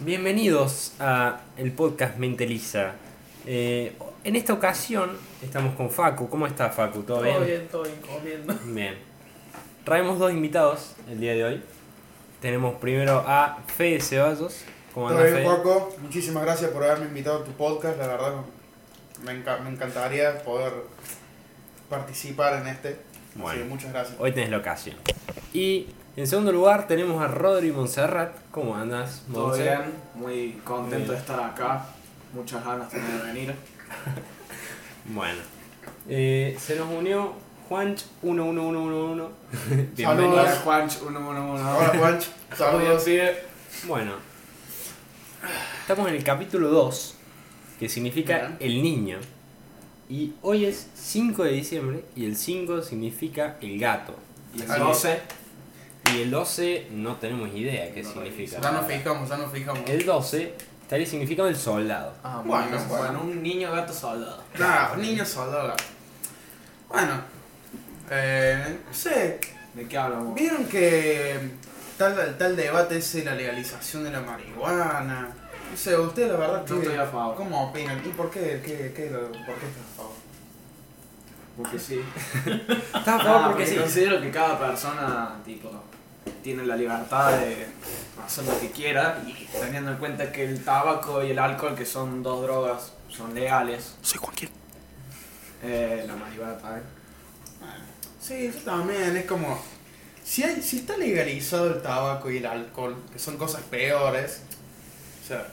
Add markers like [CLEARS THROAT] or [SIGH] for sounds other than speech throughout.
Bienvenidos a el podcast Menteliza. Eh, en esta ocasión estamos con Facu. ¿Cómo está Facu? ¿Todo, Todo bien, todo bien, comiendo. [LAUGHS] Bien. Traemos dos invitados el día de hoy. Tenemos primero a Fede Ceballos. ¿Cómo Todo anda bien, Fede? Juaco. Muchísimas gracias por haberme invitado a tu podcast. La verdad, me, enca- me encantaría poder participar en este. Bueno. Que muchas gracias. Hoy tenés la ocasión. Y en segundo lugar tenemos a Rodri Monserrat. ¿Cómo andas, Todo Monse? bien, muy contento Bien. de estar acá. Muchas ganas también de venir. [LAUGHS] Bueno. Eh, se nos unió Juanch 11111. [LAUGHS] Saludos. Bienvenido. Hola Juanch 111. Hola, Juanch. Saludos. Bueno, estamos en el capítulo 2, que significa Bien. el niño. Y hoy es 5 de diciembre y el 5 significa el gato. Y el Ahí. 12. Y el 12 no tenemos idea qué No significa. Ya nos fijamos, ya nos fijamos. El 12 estaría significando el soldado. Ah, Bueno, bueno, bueno. un niño gato soldado. Claro, niño soldado. Bueno, eh, no sé. ¿De qué hablamos? ¿Vieron que tal, tal debate es la legalización de la marihuana? No sé, usted la verdad Yo que- estoy a favor. ¿Cómo opinan? ¿Y por qué? ¿Qué, qué, lo- ¿Por qué está a favor? Porque sí. [LAUGHS] Está a favor Ah, porque sí. considero que cada persona, tipo, tiene la libertad de hacer lo que quiera y teniendo en cuenta que el tabaco y el alcohol, que son dos drogas, son legales. Soy Joaquín. Eh, la marihuana también. Sí, eso también es como. Si, hay, si está legalizado el tabaco y el alcohol, que son cosas peores, o sea,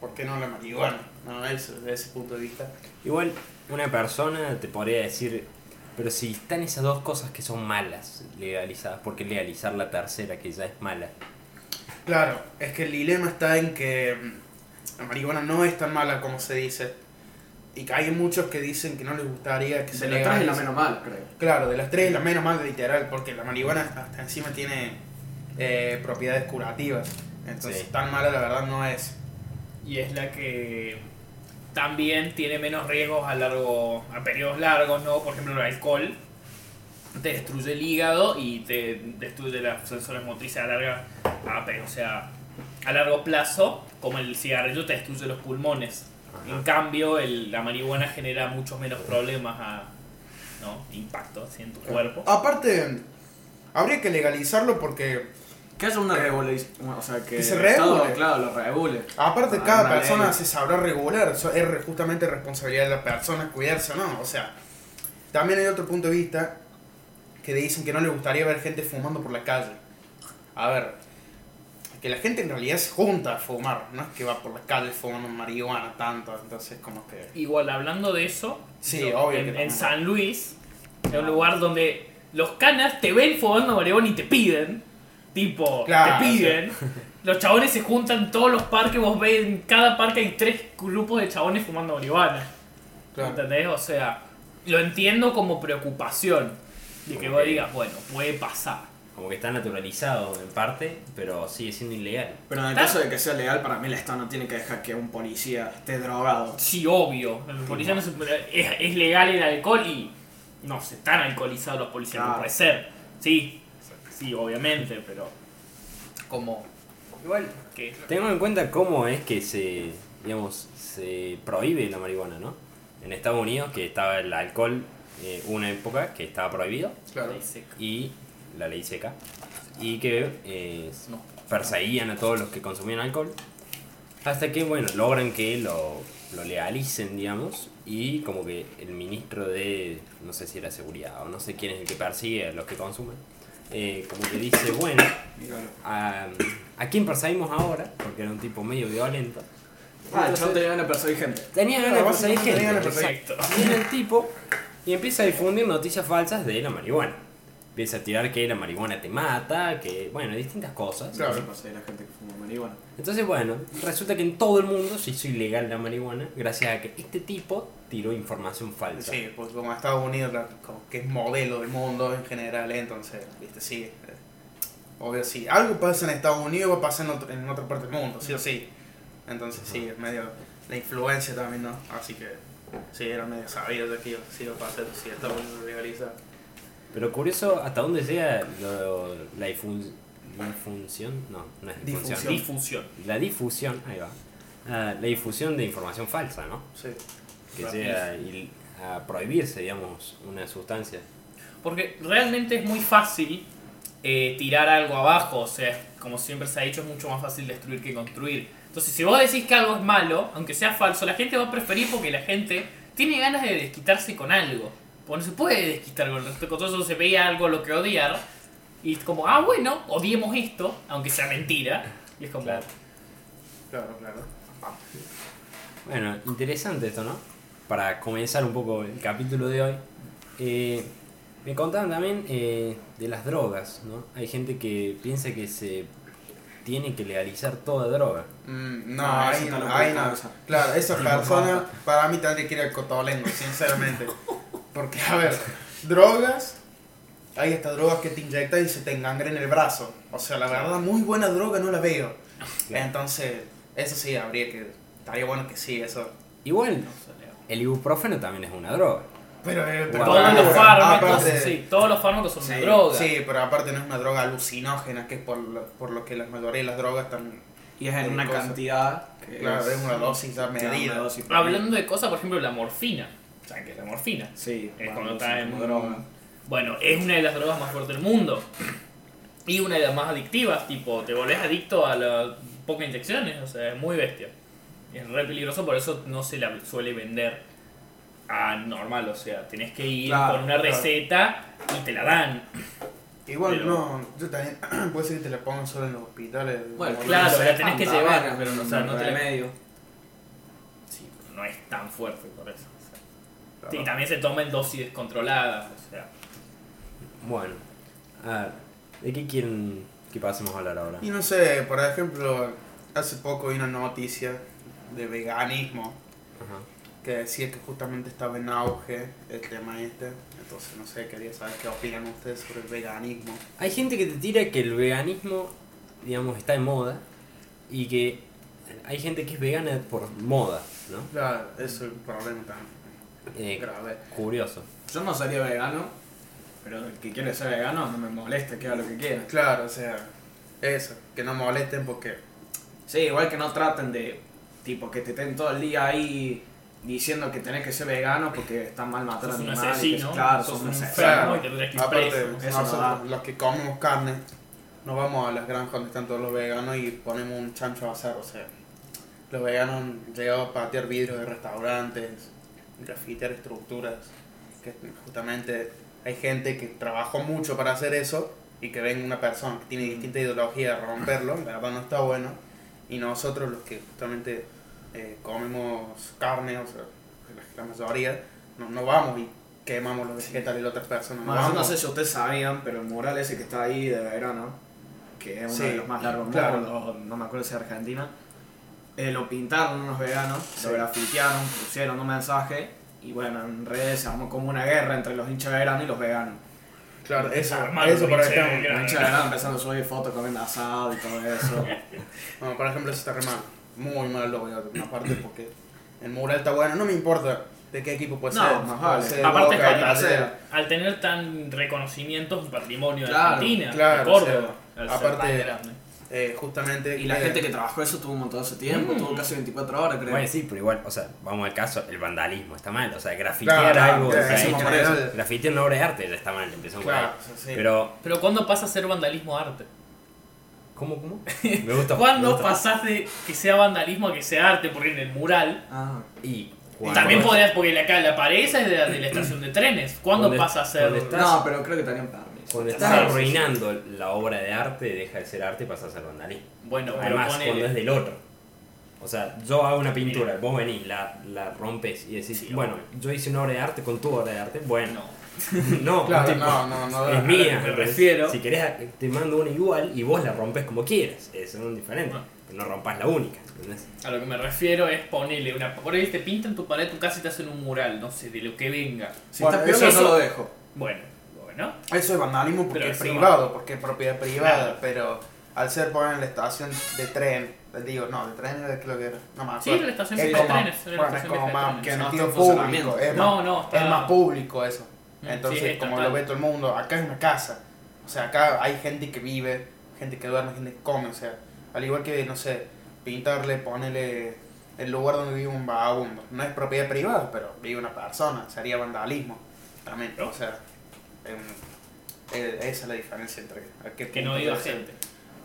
¿por qué no la marihuana? No, eso, desde ese punto de vista. Igual, una persona te podría decir, pero si están esas dos cosas que son malas legalizadas, ¿por qué legalizar la tercera que ya es mala? Claro, es que el dilema está en que mm, la marihuana no es tan mala como se dice. Y que hay muchos que dicen que no les gustaría que se Se le trae la legalice. menos mal, creo. Claro, de las tres es la menos mal literal, porque la marihuana hasta encima tiene eh, propiedades curativas. Entonces, Sí. tan mala la verdad no es. Y es la que también tiene menos riesgos a largo a periodos largos, ¿no? Por ejemplo, el alcohol te destruye el hígado y te destruye las sensores motrices a larga a, o sea, a largo plazo, como el cigarrillo te destruye los pulmones. En cambio, el- la marihuana genera muchos menos problemas a ¿no? impacto así en tu cuerpo. Aparte, habría que legalizarlo porque Que haya una regulación, o sea, que, Que se regule. claro, lo regule. Aparte, Ah, cada persona ley. se sabrá regular, eso es justamente responsabilidad de la persona cuidarse o no. O sea, también hay otro punto de vista que dicen que no le gustaría ver gente fumando por la calle. A ver, que la gente en realidad se junta a fumar, no es que va por la calle fumando marihuana tanto, entonces como que... Igual, hablando de eso, Sí, yo- obvio en, que en. San Luis, en un lugar donde los canas te ven fumando marihuana y te piden, tipo, Claro, te piden. [LAUGHS] Los chabones se juntan en todos los parques, vos ves, en cada parque hay tres grupos de chabones fumando marihuana. Claro. ¿Entendés? O sea, lo entiendo como preocupación. De que vos digas, bueno, puede pasar. Como que está naturalizado en parte, pero sigue siendo ilegal. Pero en el caso de que sea legal, para mí el Estado no tiene que dejar que un policía esté drogado. Sí, obvio. El policía no se- es, es legal el alcohol y no se están alcoholizados los policías, no Claro. puede ser. Sí, sí, obviamente, pero como Igual, que Tengamos en cuenta cómo es que se, digamos, se prohíbe la marihuana, ¿no? En Estados Unidos, que estaba el alcohol, eh, una época que estaba prohibido, Claro. ley seca. y la ley seca, y que eh, No. perseguían a todos los que consumían alcohol, hasta que, bueno, logran que lo, lo legalicen, digamos, y como que el ministro de, no sé si era seguridad, o no sé quién es el que persigue a los que consumen, eh, como que dice, bueno, a, a quién perseguimos ahora, porque era un tipo medio violento. Ah, el Entonces, chabón tenía ganas de perseguir gente. tenía ganas de perseguir gente. tenía ganas exacto. Viene el tipo y empieza a difundir noticias falsas de la marihuana. Empieza a tirar que la marihuana te mata, que, bueno, distintas cosas. Claro. A la gente que fuma marihuana. Entonces, bueno, resulta que en todo el mundo se hizo ilegal la marihuana gracias a que este tipo tiró información falsa. Sí, porque como Estados Unidos, como que es modelo del mundo en general, ¿eh? entonces, viste, sí. eh, Obvio, sí. Algo pasa en Estados Unidos, va a pasar en, otro- en otra parte del mundo, sí o sí. Entonces, sí, es medio la influencia también, ¿no? Así que, sí, era medio sabido de que iba- sí iba a pasar si Estados Unidos legaliza. Pero curioso hasta dónde llega lo- la, difusión, no, no es difusión. Difusión. Difusión. La difusión, ahí va. Ah, la difusión de información falsa, ¿no? Sí. Que Rápido. llega il- a prohibirse, digamos, una sustancia. Porque realmente es muy fácil eh, tirar algo abajo, o sea, como siempre se ha dicho, es mucho más fácil destruir que construir. Entonces, si vos decís que algo es malo, aunque sea falso, la gente va a preferir porque la gente tiene ganas de desquitarse con algo. Porque no se puede desquitar con el resto de cosas, solo se veía algo lo que odiar. Y es como, ah, bueno, odiemos esto, aunque sea mentira. Y es como, Claro. Claro, claro. Bueno, interesante esto, ¿no? Para comenzar un poco el capítulo de hoy. eh, me contaban también eh, de las drogas, ¿no? Hay gente que piensa que se tiene que legalizar toda droga. Mm, no, No, ahí no, ahí no. Claro, esa Sí, persona para mí tendría que ir al cotolengo, sinceramente. [LAUGHS] Porque, a ver, drogas, hay estas drogas que te inyectan y se te engangrena el brazo. O sea, la verdad, muy buena droga no la veo. Entonces, eso sí, habría que. Estaría bueno que sí, eso. Igual. El ibuprofeno también es una droga. Pero, eh, pero Todos los fármacos, aparte- sí, todos los fármacos son una Sí, droga. Sí, pero aparte no es una droga alucinógena, que es por lo, por lo que la mayoría de las drogas están. Y es en una cosa. cantidad que Claro, es una dosis ya medida. una dosis Hablando de cosas, por ejemplo, la morfina. ¿Saben qué es la morfina? Sí, Es cuando está en como droga. Bueno, es una de las drogas más fuertes del mundo. Y una de las más adictivas, tipo, te volvés adicto a las pocas inyecciones, o sea, es muy bestia. Es re peligroso, por eso no se la suele vender a normal, o sea, tenés que ir Claro, con una claro. receta y te la dan. Igual Pero- no, yo también, [CLEARS THROAT] puede ser que te la pongan solo en los hospitales. Bueno, claro, no sé. la tenés que llevar, verga, pero, o sea, no te la- remedio. Sí, no es tan fuerte por eso. o sea. Claro. Y también se toma en dosis descontroladas, o sea. Bueno, a ver, ¿de qué quieren que pasemos a hablar ahora? Y no sé, por ejemplo, hace poco vi una noticia de veganismo Ajá. que decía que justamente estaba en auge el tema este. Entonces, no sé, quería saber qué opinan ustedes sobre el veganismo. Hay gente que te tira que el veganismo, digamos, está de moda y que hay gente que es vegana por moda, ¿no? Claro, eso es un problema tan Eh, grave. curioso. Yo no sería vegano, pero el que quiere ser vegano no me molesta, que haga lo que quiera. Claro, o sea, eso, que no molesten porque Sí, igual que no traten de, tipo, que te estén todo el día ahí diciendo que tenés que ser vegano porque está mal matar Sos un animales. asesino, claro, sos sos un un enfermo. asesino. y te tendrás que ir aparte eso no nosotros da. los que comemos carne nos vamos a las granjas donde están todos los veganos y ponemos un chancho a asar, o sea, los veganos han llegado a patear vidrios de restaurantes, grafitear estructuras, que justamente hay gente que trabajó mucho para hacer eso y que ven una persona que tiene distinta ideología a romperlo, la verdad no está bueno, y nosotros los que justamente eh, comemos carne, o sea, la, la mayoría, no, no vamos y quemamos los vegetales de otras personas, no Bueno, yo no vamos. sé si ustedes sabían, pero el mural ese que está ahí de verano, que es uno Sí, de los más largos claro. no me acuerdo si es Argentina, eh, lo pintaron unos veganos, Sí. lo grafitearon, pusieron un mensaje y bueno, en redes se armó como una guerra entre los hinchas veranos y los veganos. Claro, eso, Armando eso por ejemplo. Los hinchas veranos empezando a subir fotos comiendo asado y todo eso. [LAUGHS] Bueno, por ejemplo, eso está re mal. Muy mal lo veo de una parte porque el mural está bueno. No me importa de qué equipo puede No, ser. puede Aparte Boca, que Talleres. Al tener tan reconocimiento, un patrimonio de Argentina, claro, de Córdoba. o sea, aparte-. Eh, justamente. Y la eh, gente que trabajó eso tuvo un montón de ese tiempo, Mm. tuvo casi 24 horas creo. Bueno, sí, pero igual, o sea, vamos al caso, el vandalismo está mal, o sea, grafitear Claro, algo, claro, o sea, hecho- grafitear una obra de arte ya está mal, empezó. Claro, o sea, sí. Pero, Pero ¿cuándo pasa a ser vandalismo arte? ¿Cómo, cómo? [LAUGHS] Me gusta. me ¿Cuándo gusta. pasás de que sea vandalismo a que sea arte? Porque en el mural Ah. Y también podrías, porque la, acá la pared esa es de la, de la estación de trenes. ¿Cuándo ¿Dónde- pasa a ser.? dónde está? No, pero creo que tenían permiso. Cuando Sí, estás sí, sí. arruinando la obra de arte, deja de ser arte y pasa a ser vandalismo. Bueno, Además, cuando es del otro. O sea, yo hago una pintura, vos venís, la, la rompes y decís, Sí, bueno, yo hice una obra de arte con tu obra de arte, bueno, No. [LAUGHS] no, Claro, tipo, no, no, no. es no. mía. me entonces, refiero. Si querés, te mando una igual y vos la rompes como quieras. Eso es un diferente. Pero no rompas la única. ¿entendés? A lo que me refiero es ponerle una. Por ahí te pintan tu pared, tu casa y te hacen un mural, no sé, de lo que venga. Si Bueno, eso- no lo dejo. Bueno, bueno. Eso es vandalismo porque Pero es privado, porque es propiedad privada. Claro. Pero al ser poner en la estación de tren, digo, no, de tren era creo que era. No me Sí, la estación Es de trenes. Bueno, es como más que no público. Es No, más, no, está- es más público eso. Entonces, sí, como lo ve todo el mundo, acá es una casa. O sea, acá hay gente que vive gente que duerme, gente que come, o sea, al igual que, no sé, pintarle, ponerle el lugar donde vive un vagabundo. No es propiedad privada, pero vive una persona, sería vandalismo también, o sea, em, eh, esa es la diferencia entre... a qué Que no viva gente.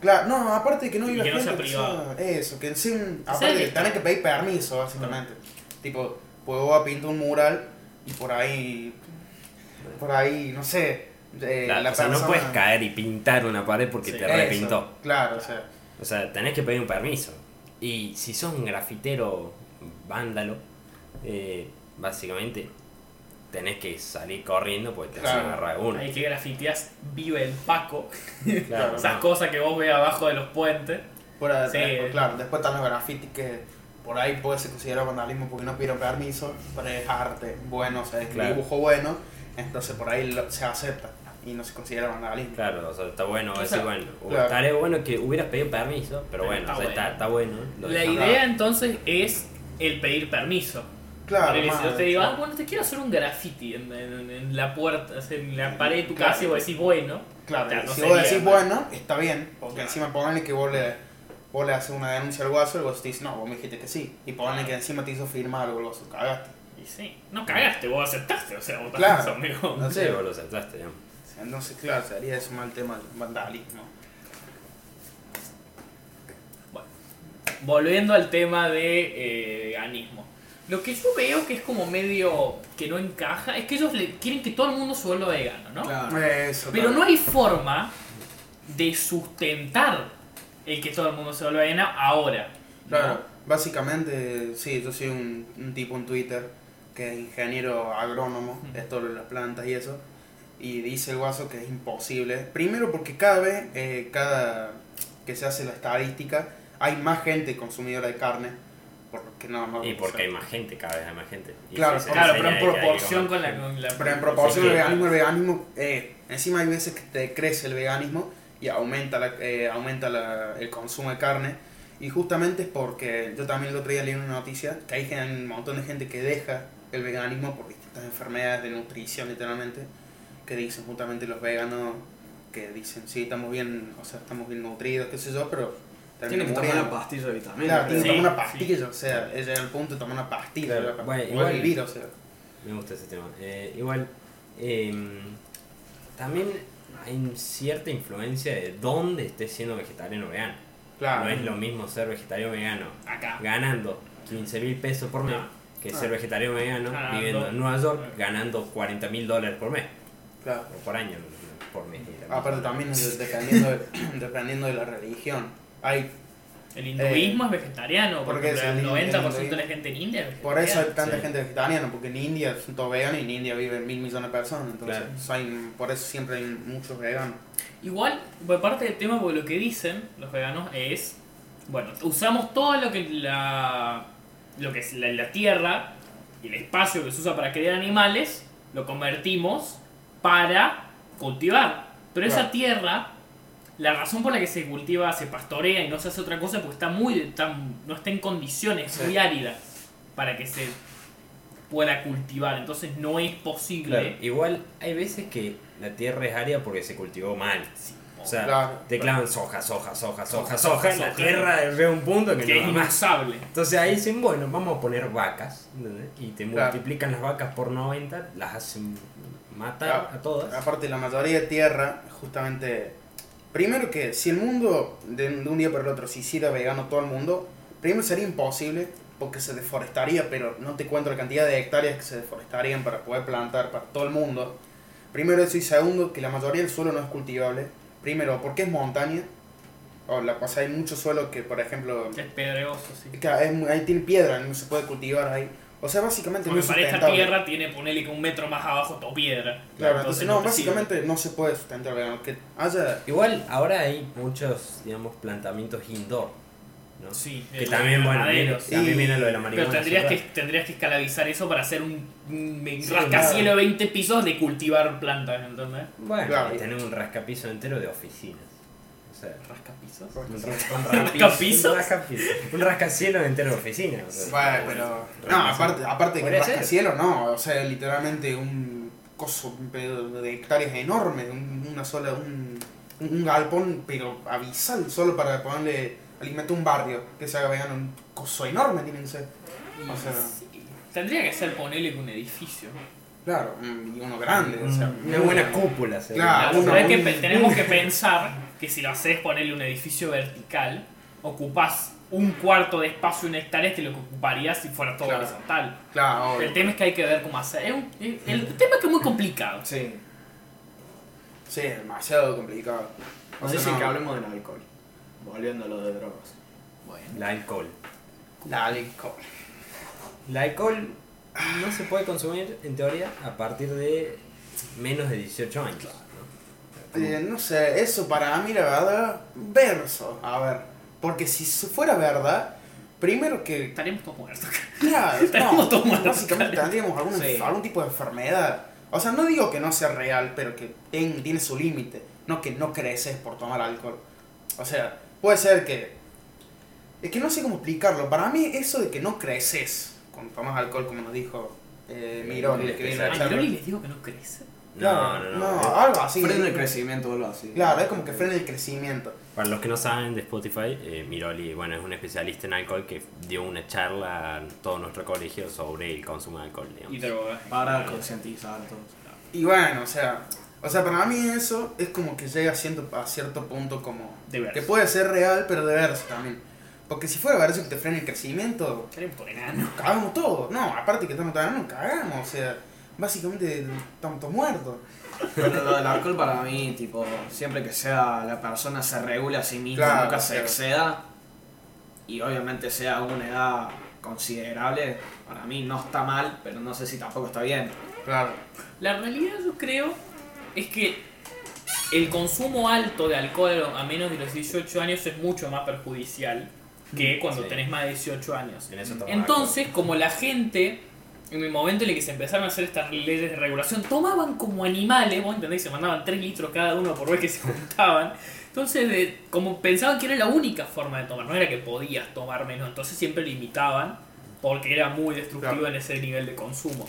Claro, no, aparte de que no viva que no sea gente, privado. sea- eso, que encima, aparte de que tenés que pedir permiso, básicamente. Tipo, pues vos vas a pintar un mural y por ahí, por ahí, no sé, eh, Claro, la o sea, no persona- puedes caer y pintar una pared porque Sí. te Eso, repintó. Claro, o sea, O sea, tenés que pedir un permiso. Y si sos un grafitero vándalo, eh, básicamente tenés que salir corriendo porque te Claro. hacen agarrar uno. Ahí que grafiteas vive el Paco. [LAUGHS] Claro, [LAUGHS] Esas no. cosas que vos ves abajo de los puentes. por ahí, Sí. después, claro, después están los grafitis que por ahí puede ser considerado vandalismo porque no pidieron permiso, pero es arte bueno, o sea, es Claro. dibujo bueno, entonces por ahí lo- se acepta y no se considera vandalismo. Claro, o sea, está bueno, O decir, sea, bueno, claro. estaría bueno que hubieras pedido permiso, pero Pero bueno, está o sea, bueno. está, está bueno. La idea entonces es el pedir permiso. Claro, Ponele, si yo te digo, ah, bueno, te quiero hacer un graffiti en, en- en la puerta, en la pared de tu Claro. casa y vos decís, bueno, Claro, no si sería vos decís bueno, está bien, porque Claro. encima ponle que vos le, vos le haces una denuncia al guaso y el guaso te dice, no, vos me dijiste que sí. Y ponle que encima te hizo firmar algo, el guaso, cagaste. Y sí, no cagaste, vos aceptaste, o sea, vos Claro. amigo. No sé, vos lo aceptaste, digamos. entonces claro, sería eso mal tema del vandalismo. Volviendo al tema de eh, veganismo. Lo que yo veo que es como medio que no encaja es que ellos le quieren que todo el mundo se vuelva vegano, ¿no? Claro. Eso, Pero claro. no hay forma de sustentar el que todo el mundo se vuelva vegano ahora. ¿no? Claro, básicamente, sí, yo soy un, un tipo en Twitter que es ingeniero agrónomo, Ujú. es todo lo de las plantas y eso, y dice el guaso que es imposible. Primero porque cada vez, eh, cada que se hace la estadística, hay más gente consumidora de carne, porque no, no Y o porque sea, hay más gente, cada vez hay más gente. Y Claro, si Claro, pero en proporción con la, con la- Pero en proporción sí. veganismo, el veganismo, eh, encima hay veces que te crece el veganismo y aumenta, la, eh, aumenta la- el consumo de carne. Y justamente es porque yo también el otro día leí una noticia que hay un montón de gente que deja el veganismo por distintas enfermedades de nutrición literalmente, que dicen justamente los veganos que dicen, sí, estamos bien, o sea, estamos bien nutridos, qué sé yo, pero Tiene que tomar una pastilla de vitamina. Claro, tiene que Sí, tomar una sí. pastilla, o sea, es llegar al punto de tomar una pastilla Claro, para bueno, igual- vivir, o sea. Me gusta ese tema. Eh, igual, eh, también hay cierta influencia de dónde estés siendo vegetariano o vegano. Claro. No es lo mismo ser vegetariano o vegano Acá. ganando 15 mil pesos por mes No. Que Ah. ser vegetariano o vegano Ganando. viviendo en Nueva York ganando 40 mil dólares por mes Claro. o por año por mes. Aparte también es dependiendo de, [COUGHS] dependiendo de la religión. Hay, El hinduismo es vegetariano, ¿por porque el el hin- 90% el de la gente en India es por eso hay vegetariana. tanta Sí. gente vegetariana, porque en India son todos veganos y en India viven mil millones de personas. Entonces, Claro. hay- por eso siempre hay muchos veganos. Igual, por parte del tema, porque lo que dicen los veganos es, bueno, usamos todo lo que la, lo que es la, la tierra y el espacio que se usa para criar animales, lo convertimos para cultivar. Pero esa tierra, la razón por la que se cultiva, se pastorea y no se hace otra cosa, porque está muy, está- no está en condiciones, Sí. muy árida para que se pueda cultivar. Entonces no es posible. Claro, igual hay veces que la tierra es árida porque se cultivó mal. O sea, Claro. te clavan soja, soja, soja, soja, Soja, soja, y la tierra llega un punto que, que es no da más. inusable. Entonces ahí dicen, bueno, vamos a poner vacas, ¿entendés? Y te Claro. multiplican las vacas por 90, las hacen matar Claro. a todas. Aparte, la mayoría de tierra, justamente. Primero que si el mundo de, un día para el otro se hiciera vegano todo el mundo, primero sería imposible porque se deforestaría, pero no te cuento la cantidad de hectáreas que se deforestarían para poder plantar para todo el mundo. Primero eso y segundo que la mayoría del suelo no es cultivable. Primero, porque es montaña. O la, o sea, hay mucho suelo que, por ejemplo, Es pedregoso, sí. que es ahí tiene piedra, no se puede cultivar ahí. O sea, básicamente no Porque es para esta tierra tiene, ponele que un metro más abajo todo piedra. Claro, entonces, no, sirve. básicamente no se puede sustentar vegano. Que haya Igual ahora hay muchos, digamos, plantamientos indoor, ¿no? Sí, Que el- también, el bueno, viene, sí. también viene lo de la marihuana. Pero tendrías que, tendrías que esclavizar eso para hacer un, un Sí, claro. de 20 pisos de cultivar plantas, ¿entendés? Bueno, Claro. y tener un rascapizo entero de oficinas. O sea, ¿Rascapisos? un, ¿Rascapisos? Un, rascacielos entero de oficinas. o sea. Bueno, pero. No, aparte, aparte de que rascacielos, no. O sea, literalmente un coso de hectáreas enorme. un- una sola. Un, un, un galpón, pero abisal, solo para ponerle alimento a un barrio que se haga vegano. Un coso enorme tiene que ser. O sea, Sí. Tendría que ser ponerle un edificio. claro, mm, y uno grande. O sea, Una buena cúpula, sería. Claro, Claro, uno es que tenemos que [LAUGHS] pensar que si lo haces ponerle un edificio vertical, ocupás un cuarto de espacio, un hectárea, que lo que ocuparías si fuera todo Claro. horizontal. Claro, obvio. El tema es que hay que ver cómo hacer. Es un- es- el tema es que es muy complicado. Sí. Sí, demasiado complicado. O Así sea, sí no. que hablemos del alcohol. Volviendo a lo de drogas. Bueno. El alcohol. La alcohol. El alcohol no se puede consumir, en teoría, a partir de menos de 18 años. ¿no? Eh, no sé, eso para mí la verdad, verso. A ver, porque si fuera verdad, primero que Estaríamos todos muertos. Claro, [LAUGHS] Estaríamos no, todos muertos, básicamente tendríamos algún, Sí. algún tipo de enfermedad. O sea, no digo que no sea real, pero que tiene su límite. No que no creces por tomar alcohol. O sea, puede ser que... Es que no sé cómo explicarlo. Para mí eso de que no creces cuando tomas alcohol, como nos dijo eh, Miroli, el que viene a la A charla. Miroli les digo que no crece. No, no, no. No, algo así. Frena el crecimiento o algo así. Claro, es como que frena el crecimiento. Para los que no saben de Spotify, eh, Miroli, bueno, es un especialista en alcohol que dio una charla a todo nuestro colegio sobre el consumo de alcohol, digamos. Y drogas. Para concientizar a todos. Y bueno, o sea... O sea, para mí eso es como que llega a cierto, a cierto punto como... De verse. Que puede ser real, pero de verse también. Porque si fuera verse que te frena el crecimiento, todos enanos. cagamos todo. No, aparte que estamos tan cagamos. O sea, básicamente estamos todos muertos. Pero lo del alcohol para mí, tipo, siempre que sea la persona se regule a sí misma, Claro, nunca se claro. exceda y obviamente sea a una edad considerable, para mí no está mal, pero no sé si tampoco está bien. Claro. La realidad yo creo es que el consumo alto de alcohol a menos de los 18 años es mucho más perjudicial que cuando Sí. tenés más de 18 años. En Entonces, como la gente, en el momento en el que se empezaron a hacer estas leyes de regulación, tomaban como animales, vos entendés, se mandaban 3 litros cada uno por vez que se [LAUGHS] juntaban. Entonces, de- como pensaban que era la única forma de tomar, no era que podías tomar menos, entonces siempre limitaban porque era muy destructivo Claro. en ese nivel de consumo.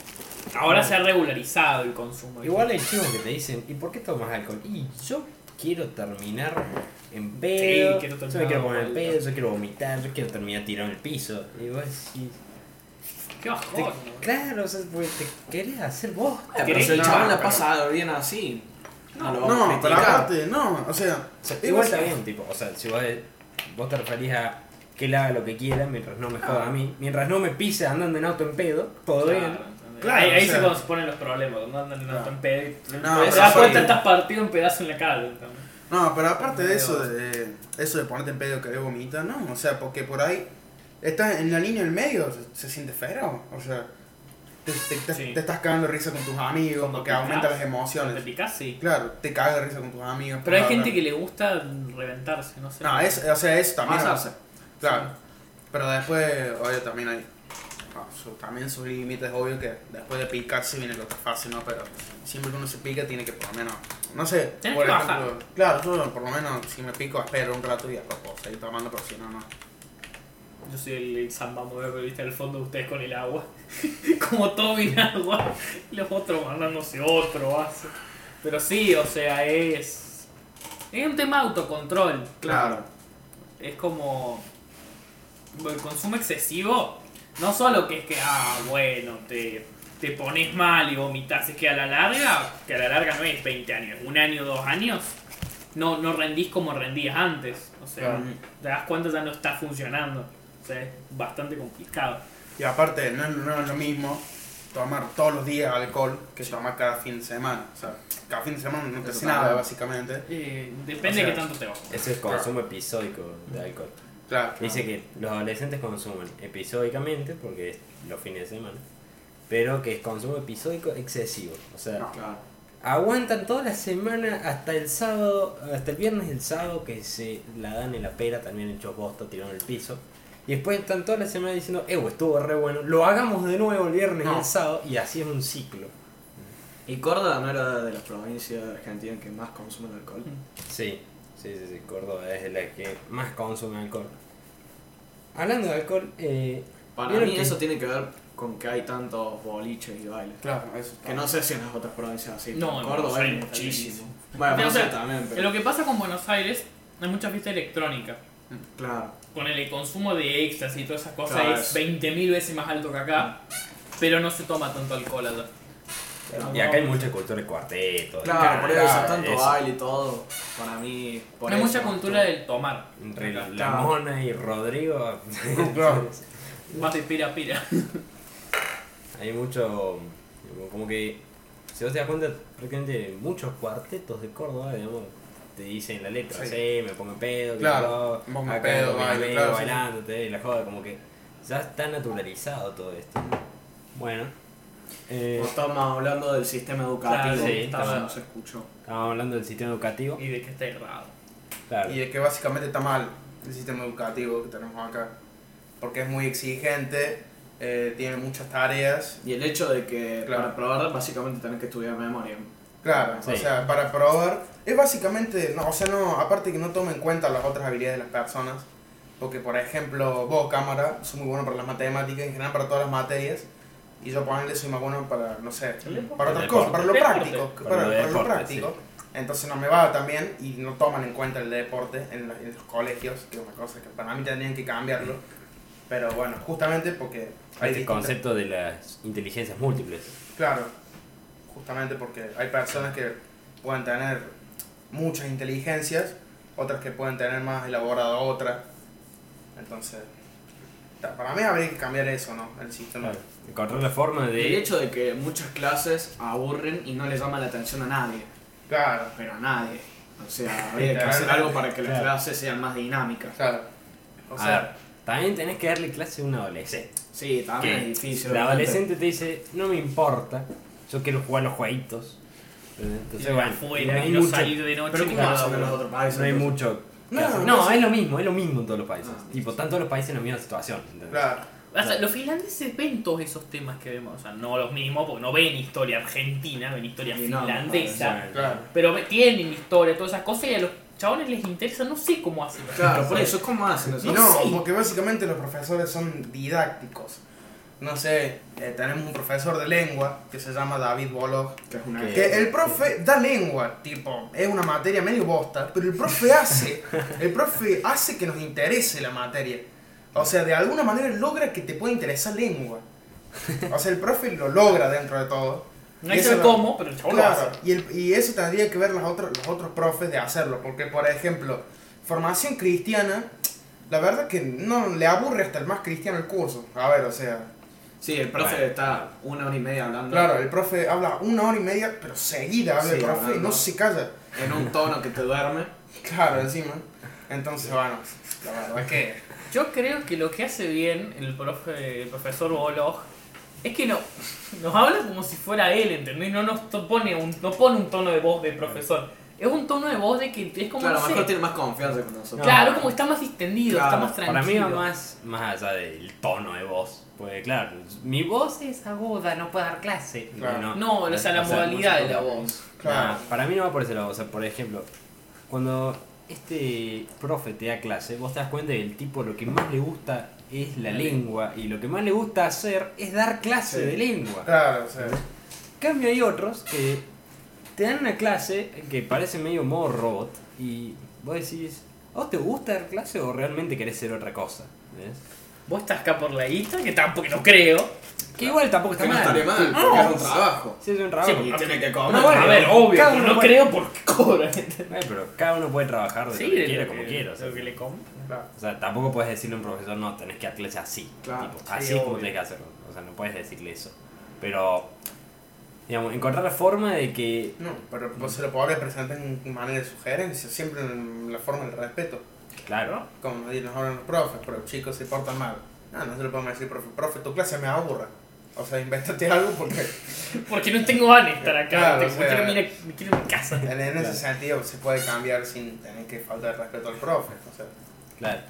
Ahora se ha regularizado el consumo. Igual hay chicos que te dicen, ¿y por qué tomas alcohol? Y yo quiero terminar en pedo, Sí, quiero yo terminar me quiero poner en pedo, yo quiero vomitar, yo quiero terminar tirado en el piso. Y vos decís, Qué bajón. te- ¿no? claro, o sea, porque te querés hacer vos. pero si el No, chaval la pero- pasa bien así, no, No, a pero aparte, no. O sea, O sea, igual está bien, tipo, o sea, si vos, vos te referís a que él haga lo que quiera mientras no me joda a mí, mientras no me pise andando en auto en pedo, todo Claro, bien. Claro, ahí ahí o sea- sí cuando se ponen los problemas, andan en auto en pedo y te No, das cuenta soy- estás partido en pedazos en la calle. No, pero aparte de eso, de eso de ponerte en pedo que de vomita, no. O sea, porque por ahí estás en la línea del medio, se, se siente feo. O sea, te, te- te- Sí. te estás cagando de risa con tus amigos, porque picás, aumenta las emociones. te picás, sí. Claro, te cagas de risa con tus amigos. Pero hay gente hablar. que le gusta reventarse, no sé. No, es, o sea, eso también. Pasarse. Claro. Pero después, obvio, también hay. ah, también sus límites, obvio que después de picarse viene lo que fácil, ¿no? Pero siempre que uno se pica tiene que por lo menos. No sé. Tienes por que ejemplo, Claro, yo por lo menos si me pico espero un rato y después puedo seguir tomando, pero si no, no. Yo soy el, el samba mover, pero viste al fondo ustedes con el agua. [LAUGHS] Como tomen agua y los otros mandándose otro vaso. Pero sí, o sea, es. Es un tema de autocontrol. Claro. Es como. El consumo excesivo. No solo que es que, ah, bueno, te, te pones mal y vomitas. Es que a la larga, que a la larga no es 20 años, un año, dos años, no, no rendís como rendías antes. O sea, Claro. te das cuenta ya no está funcionando. O sea, es bastante complicado. Y aparte, no, es- no es lo mismo tomar todos los días alcohol que tomar cada fin de semana. O sea, cada fin de semana no te Eso hace nada, básicamente. Eh, depende O sea, de qué tanto te va. Ese es el consumo episódico de alcohol. Claro. Dice que los adolescentes consumen episódicamente, porque es los fines de semana, pero que es consumo episódico excesivo. O sea, No. Claro. aguantan toda la semana hasta el sábado, hasta el viernes y el sábado que se la dan en la pera, también hechos bosta, tiraron en el piso. Y después están toda la semana diciendo, eh, estuvo re bueno, lo hagamos de nuevo el viernes y No. el sábado, y así es un ciclo. ¿Y Córdoba no era de las provincias de Argentina que más consumen alcohol? Sí, sí, sí, sí, Córdoba es la que más consume alcohol. Hablando de alcohol, eh, Para ¿Vieron mí que- eso tiene que ver con que hay tantos boliches y bailes. Claro, eso. Que no sé si en las otras provincias así. No, en Córdoba hay muchísimo. Bueno, Pero, o sé sea, también, pero. Lo que pasa con Buenos Aires, hay mucha fiesta electrónica. Claro. Con el consumo de éxtasis y todas esas cosas Claro, es es- 20.000 veces más alto que acá. Pero no se toma tanto alcohol allá. Y acá hay mucha cultura de cuarteto. de Claro, por eso tanto eso. baile y todo. Para mí. Por hay eso, mucha cultura del tomar. Entre la Mona y Rodrigo. [LAUGHS] Claro. Más de pira pira. hay mucho. Como que. Si vos te das cuenta, prácticamente muchos cuartetos de Córdoba, digamos, te dicen en la letra, Sí. sí, me pongo en pedo, Claro, me acá pedo, amigo claro, sí. bailándote, y la joda, como que ya está naturalizado todo esto. Bueno, eh, hablando del sistema educativo. Claro, sí, estaba- no se escuchó. estamos hablando del sistema educativo. Y de que está errado. Claro. Y de que básicamente está mal el sistema educativo que tenemos acá. Porque es muy exigente, eh, tiene muchas tareas. Y el hecho de que Claro. para probar básicamente tenés que estudiar memoria. Claro, Sí. o sea, para probar, es básicamente, no, o sea, no, aparte que no toma en cuenta las otras habilidades de las personas, porque por ejemplo, vos, cámara, sos muy bueno para las matemáticas, en general para todas las materias, y yo ponerle soy más bueno para, no sé, para otras cosas, para lo práctico, Para para, lo para lo deporte, práctico. Entonces no me va tan bien y no toman en cuenta el deporte en, la- en los colegios, que es una cosa que para mí tendrían que cambiarlo. Pero bueno, justamente porque hay Este distintas- concepto de las inteligencias múltiples. Claro, justamente porque hay personas que pueden tener muchas inteligencias, otras que pueden tener más elaborada otra. Entonces, para mí habría que cambiar eso, ¿no? El sistema. Claro. Encontrar la forma El de. hecho de que muchas clases aburren y no le llama la atención a nadie. Claro, Pero a nadie. O sea, [LAUGHS] habría que hacer algo para que las Claro. clases sean más dinámicas. claro. O A sea, ver, también tenés que darle clase a un adolescente. Sí, también Que es difícil. El adolescente te dice, no me importa, yo quiero jugar los jueguitos. Entonces, Y bueno, no hay mucho, salir de noche. Pero ni ¿cómo nada. hacen en los otros países? no hay mucho. No, no es lo mismo, es lo mismo en todos los países. Ah, tipo, están todos los países en la misma situación. ¿entendés? claro. O sea, los finlandeses ven todos esos temas que vemos. O sea, no los mismos, porque no ven historia argentina, ven historia finlandesa. Claro. Pero tienen historia, todas esas cosas, y a los chabones les interesa, no sé cómo hacen. Claro, por eso, ¿cómo hacen eso? Y No no, sé. porque básicamente los profesores son didácticos. No sé, eh, tenemos un profesor de lengua que se llama David Bolog. Que es una Que- Que el profe da lengua, tipo, es una materia medio bosta, pero el profe hace, el profe hace que nos interese la materia. O sea, de alguna manera logra que te pueda interesar lengua. O sea, el profe lo logra dentro de todo. No hay Y que lo- cómo, pero el chabón lo Claro, hace. y, el- y eso tendría que ver los otros, los otros profes de hacerlo, porque por ejemplo, formación cristiana, la verdad que no le aburre hasta el más cristiano el curso. A ver, o sea, Sí, el profe Bueno. está una hora y media hablando. claro, el profe habla una hora y media, pero seguida habla Sí, el profe y hablando. no se calla. En un tono que te duerme. [LAUGHS] Claro, encima. Entonces, bueno, la verdad que. Yo creo que lo que hace bien el, profe, el profesor Bolog es que no, nos habla como si fuera él, ¿entendés? No nos to- pone un, no pone un tono de voz de profesor. Es un tono de voz de que es como, Claro, a no sé, mejor tiene más confianza con nosotros. Claro, como está más distendido, Claro, está más tranquilo. Para mí va más, más allá del tono de voz. Porque claro, mi voz es aguda, no puedo dar clase. Claro. No, o sea, la modalidad de la voz. Claro. Nah, para mí no va por ese lado. O sea, por ejemplo, cuando este profe te da clase, vos te das cuenta que el tipo lo que más le gusta es la La lengua y lo que más le gusta hacer es dar clase Sí. de lengua. Claro, o sea. En cambio hay otros que te dan una clase que parece medio modo robot y vos decís, ¿a vos te gusta dar clase o realmente querés ser otra cosa? ¿Ves? Vos estás acá por la guita, que tampoco no creo. Que igual tampoco está Que no mal. estaría mal, Sí, porque es un trabajo. Sí, es un trabajo. Sí, Y tiene que No, comer. bueno, a ver, obvio, cada pero uno no puede- creo porque [LAUGHS] cobra. Pero cada uno puede trabajar de Sí, lo que de quiera, lo como que- quiera. o sea. lo que le come. Claro. O sea, tampoco puedes decirle a un profesor, no, tenés que dar clase así. Claro, tipo, sí, así es como obvio. tenés que hacerlo. O sea, no puedes decirle eso. Pero, digamos, encontrar la forma de que. No, pero vos se lo podés presentar en manera de sugerencia, siempre en la forma del respeto. Claro. Como nos hablan los profes, pero los chicos se portan mal. No, no se lo podemos decir, profe, profe, tu clase me aburra. O sea, invéntate algo porque [LAUGHS] Porque no tengo ganas de estar acá. Claro, tengo- o sea- quiero, ir quiero ir a mi casa. en, en ese Claro. sentido se puede cambiar sin tener que faltar respeto al profe. O sea, Claro.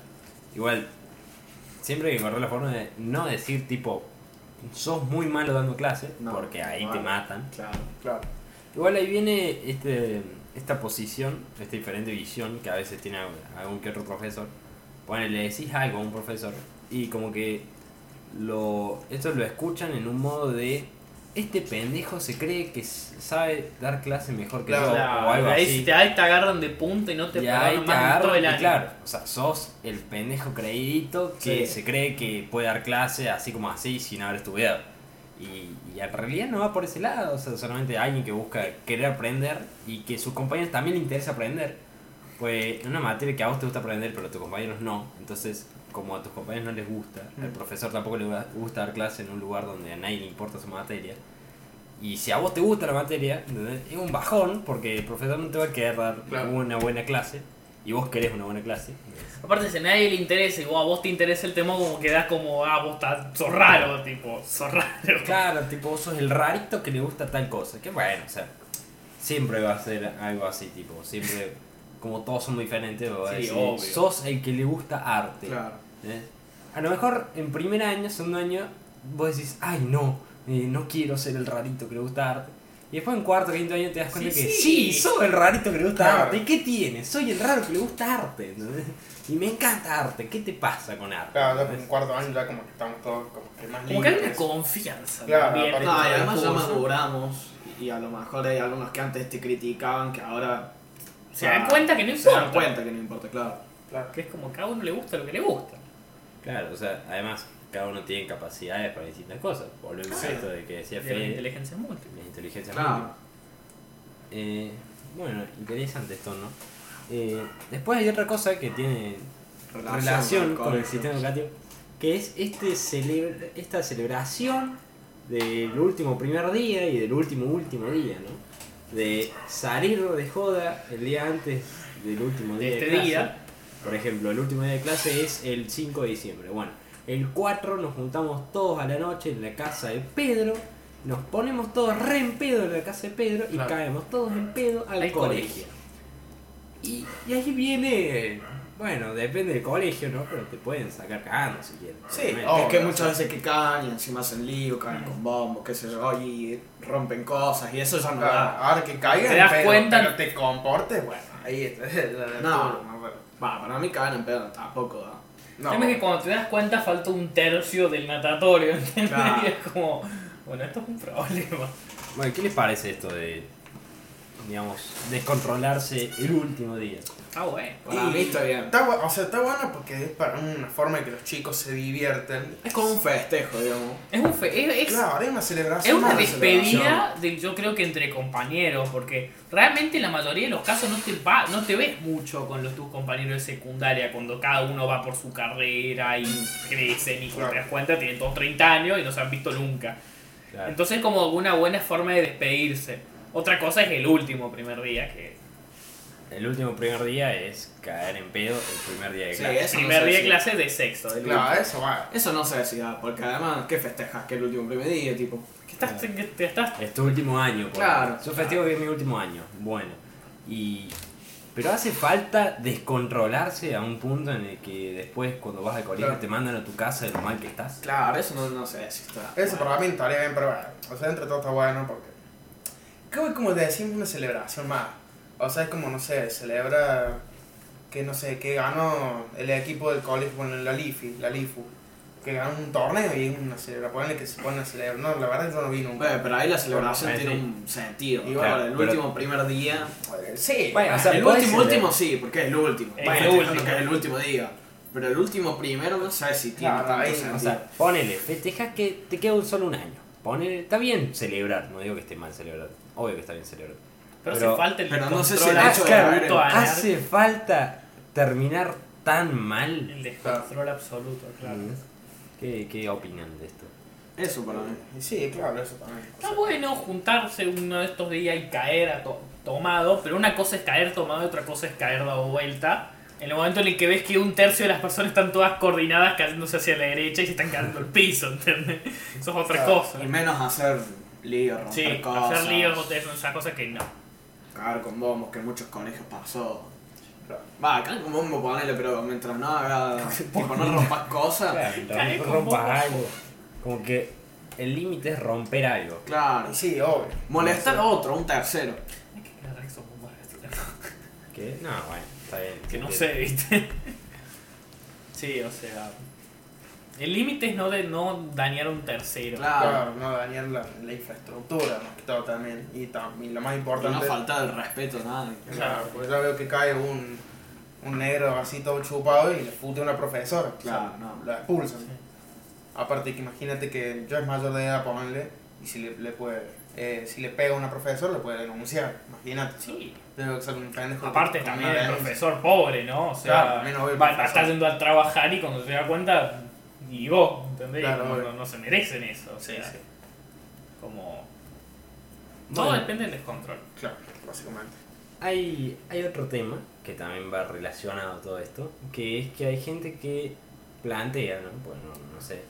Igual, siempre hay que encontrar la forma de no decir, tipo, sos muy malo dando clase, No, porque ahí no. te matan. Claro. claro. Igual ahí viene este, esta posición, esta diferente visión que a veces tiene algún que otro profesor. Bueno, le decís algo a un profesor y como que lo, esto lo escuchan en un modo de este pendejo se cree que sabe dar clase mejor que Claro, yo Claro, o algo ahí así. te, ahí te agarran de punta y no te y ahí te agarran todo el año. claro, o sea, sos el pendejo creidito que Sí. se cree que puede dar clase así como así sin haber estudiado. Y, y en realidad no va por ese lado, o sea, solamente alguien que busca querer aprender y que sus compañeros también le interesa aprender. Pues es una materia que a vos te gusta aprender, pero a tus compañeros no. Entonces, como a tus compañeros no les gusta, al profesor tampoco le gusta dar clase en un lugar donde a nadie le importa su materia. Y si a vos te gusta la materia, ¿entendés? es un bajón porque el profesor no te va a querer dar Claro. una buena clase y vos querés una buena clase. Aparte, si a nadie le interesa y vos, a vos te interesa el tema, como quedás como, ah, vos estás, sos raro, tipo, sos raro. Claro, tipo, vos sos el rarito que le gusta tal cosa. Que bueno, o sea, siempre va a ser algo así, tipo, siempre, como todos somos diferentes, vos vas a Sí, decir, obvio. sos el que le gusta arte. Claro. ¿eh? A lo mejor en primer año, segundo año, vos decís, ay no, eh, no quiero ser el rarito que le gusta arte. Y después en cuarto, quinto año te das cuenta Sí, que sí. sí, sos el rarito que le gusta Claro. arte. ¿Y qué tienes? Soy el raro que le gusta arte. ¿entendés? Y me encanta arte. ¿Qué te pasa con arte? Claro, ya en cuarto año ya como que estamos todos como que más Como que hay una confianza Claro, también. No, y además ya maduramos y a lo mejor hay algunos que antes te criticaban que ahora Se dan cuenta que no se dan importa. cuenta que no importa, claro. Claro. Que es como que a uno le gusta lo que le gusta. Claro, o sea, además, cada uno tiene capacidades para distintas cosas. Volvemos Sí. a esto de que decía De la Fede, inteligencia múltiple. la inteligencia Claro. múltiple. Eh, bueno, interesante esto, ¿no? Eh, después hay otra cosa que tiene relación, con el sistema educativo, que es este celebra- esta celebración del último primer día y del último último día, ¿no? De salir de joda el día antes del último De día de, este clase. día. Por ejemplo, el último día de clase es el 5 de diciembre. Bueno, el 4 nos juntamos todos a la noche en la casa de Pedro, nos ponemos todos re en pedo en la casa de Pedro y Claro. caemos todos en pedo al, Al colegio. colegio. Y, y ahí viene, bueno, depende del colegio, ¿no? Pero te pueden sacar cagando si quieren. Sí, oh, es que o muchas sea- veces que caen y encima hacen lío, caen con bombos, qué sé yo, y rompen cosas y eso ya no Claro, da. ahora que caigan, ¿Te das pero, cuenta? pero te comportes, bueno, ahí está. [LAUGHS] No. Va, para mí caen en pedo tampoco. No, tema que cuando te das cuenta falta un tercio del natatorio, [LAUGHS] ¿entendés? Claro. Y es como, bueno, esto es un problema. Bueno, ¿qué les parece esto de, digamos, descontrolarse el último día? Ah, bueno. Para mí está bien. Está, bu- o sea, está bueno porque es para una forma de que los chicos se divierten. Es como un festejo, digamos. Es un fe es, es- Claro, es una es despedida, de, yo creo que entre compañeros, porque realmente en la mayoría de los casos no te va, no te ves mucho con los tus compañeros de secundaria cuando cada uno va por su carrera y crecen y cuando te das cuenta tienen todos 30 años y no se han visto nunca. Claro. Entonces es como una buena forma de despedirse. Otra cosa es el último primer día, que el último primer día es caer en pedo el primer día de Sí, clase. eso no primer sé día de si- clase de sexto. del Claro, último. eso va. Eso no sé si da, porque además, ¿qué festejas? Que el último primer día, tipo. Que estás, que te estás Es tu último año, por Claro. Yo festejo que es mi último año. Bueno. Y. Pero hace falta descontrolarse a un punto en el que después, cuando vas al colegio, Claro. te mandan a tu casa de lo mal que estás. Claro, eso no, no sé si está. Eso para mí estaría bien, pero bueno, o sea, entre todo está bueno porque. Creo que como te decimos, una celebración más. O sea, es como, no sé, celebra que no sé, que ganó el equipo del colegio, bueno, la LIFI, la LIFU, que ganó un torneo y es una celebración, que se pone a celebrar. No, la verdad yo no vi nunca. Bueno, pero ahí la celebración Bueno, tiene sí. un sentido. Y bueno, bueno, el pero- último primer día. Sí, Bueno, o sea, el último, ser, último sí, porque es el último. Es Bueno, el último. que es el último día. Pero el último primero no sé si tiene Claro, tanto ahí, sentido. O sea, ponele, festeja que te queda un solo un año. Ponele, está bien celebrar, no digo que esté mal celebrar. Obvio que está bien celebrar. Pero, Pero- hace falta el pero no sé si descontrol el hecho de absoluto haber- a nerd. Hace falta terminar tan mal. El descontrol absoluto, claro. Mm. ¿Qué, ¿Qué opinan de esto? Eso para mí. Sí, claro, eso también. O Está sea, bueno juntarse uno de estos días y caer a to- tomado, pero una cosa es caer tomado y otra cosa es caer dado vuelta. En el momento en el que ves que un tercio de las personas están todas coordinadas cayéndose hacia la derecha y se están cayendo al piso, ¿entendés? Eso es otra Claro. cosa. Y menos hacer líos, romper Sí, cosas. hacer líos son esas cosas que no. Cagar con bombos, que en muchos colegios pasó. Claro. Va, cagar con bombos ponele, pero mientras no haga. tipo, no rompas cosas. Cae con rompas algo. Como que el límite es romper algo. Claro. y sí, obvio. Molestar a otro, un tercero. Hay que aclarar que son bombas de este ¿Qué? No, bueno, está bien. Que no sé, ¿viste? [LAUGHS] Sí, o sea. El límite es no, de, no dañar a un tercero. Claro. Claro, no dañar la, la infraestructura, más que todo también. Y, tam- y lo más Y importante. no falta el respeto a nadie. Claro, porque yo veo que cae un, un negro así todo chupado y le pute a una profesora. O sea, Claro, no. La expulsan. Aparte que imagínate que yo es mayor de edad, ponle, y si le, le puede, eh, si le pega a una profesora, le puede denunciar. Imagínate. Sí. Debe ser un pendejo. Aparte con también el profesor pobre, ¿no? O sea, Claro, el va, está yendo a trabajar y cuando se da cuenta, ligó, ¿entendés? Claro, no, no- no se merecen eso. O Sí, sea, sí. como... Todo Bueno. depende del descontrol. Claro, básicamente. Hay, hay otro tema que también va relacionado a todo esto, que es que hay gente que plantea, ¿no? Bueno, no sé,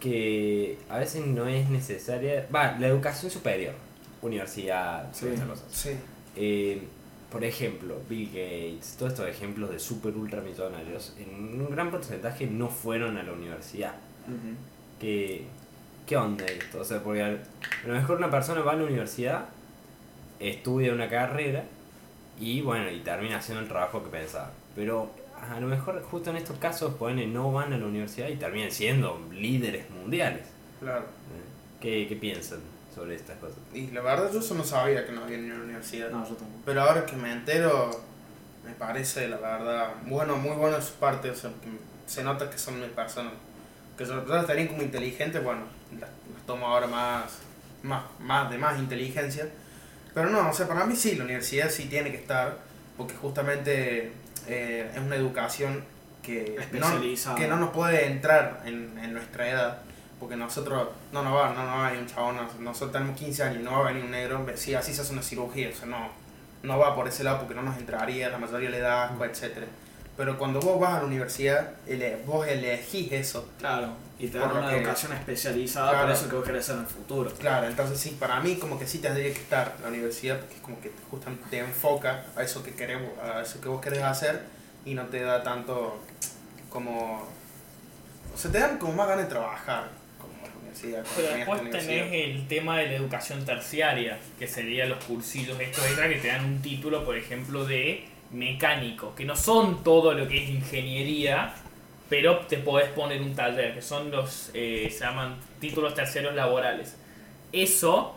que a veces no es necesaria, va, la educación superior, universidad, Sí. todas estas cosas. Sí. Eh, por ejemplo, Bill Gates, todos estos ejemplos de super ultramillonarios, en un gran porcentaje no fueron a la universidad. Ujú. ¿Qué, qué onda esto? O sea, porque a lo mejor una persona va a la universidad, estudia una carrera y bueno, y termina haciendo el trabajo que pensaba. Pero a lo mejor justo en estos casos no van a la universidad y terminan siendo líderes mundiales. Claro. ¿eh? ¿Qué, qué piensan sobre estas cosas? Y la verdad yo eso no sabía que no había ni una universidad. No, yo tampoco. Pero ahora que me entero, me parece, la verdad, bueno, muy bueno de su parte. O sea, que se nota que son personas que yo las tenía como inteligentes, bueno, las, las tomo ahora más, más, más de más inteligencia. Pero no, o sea, para mí sí, la universidad sí tiene que estar, porque justamente eh, es una educación que no, que no nos puede entrar en, en nuestra edad. Porque nosotros, no, no va, no, no va a venir un chabón, no- nosotros tenemos 15 años, no va a venir un negro, sí, así se hace una cirugía, o sea, no, no va por ese lado porque no nos entraría, la mayoría le da asco, etc. Pero cuando vos vas a la universidad, ele- vos elegís eso. Claro. Y te dan una que- educación especializada Claro. para eso que vos querés hacer en el futuro. Claro, entonces sí, para mí como que sí tendría que estar la universidad porque es como que justamente te enfoca a eso que queremos, a eso que vos querés hacer y no te da tanto como... O sea, te dan como más ganas de trabajar Pero después tenés el tema de la educación terciaria, que serían los cursillos estos extra que te dan un título, por ejemplo, de mecánico, que no son todo lo que es ingeniería, pero te podés poner un taller, que son los, eh, se llaman títulos terceros laborales. Eso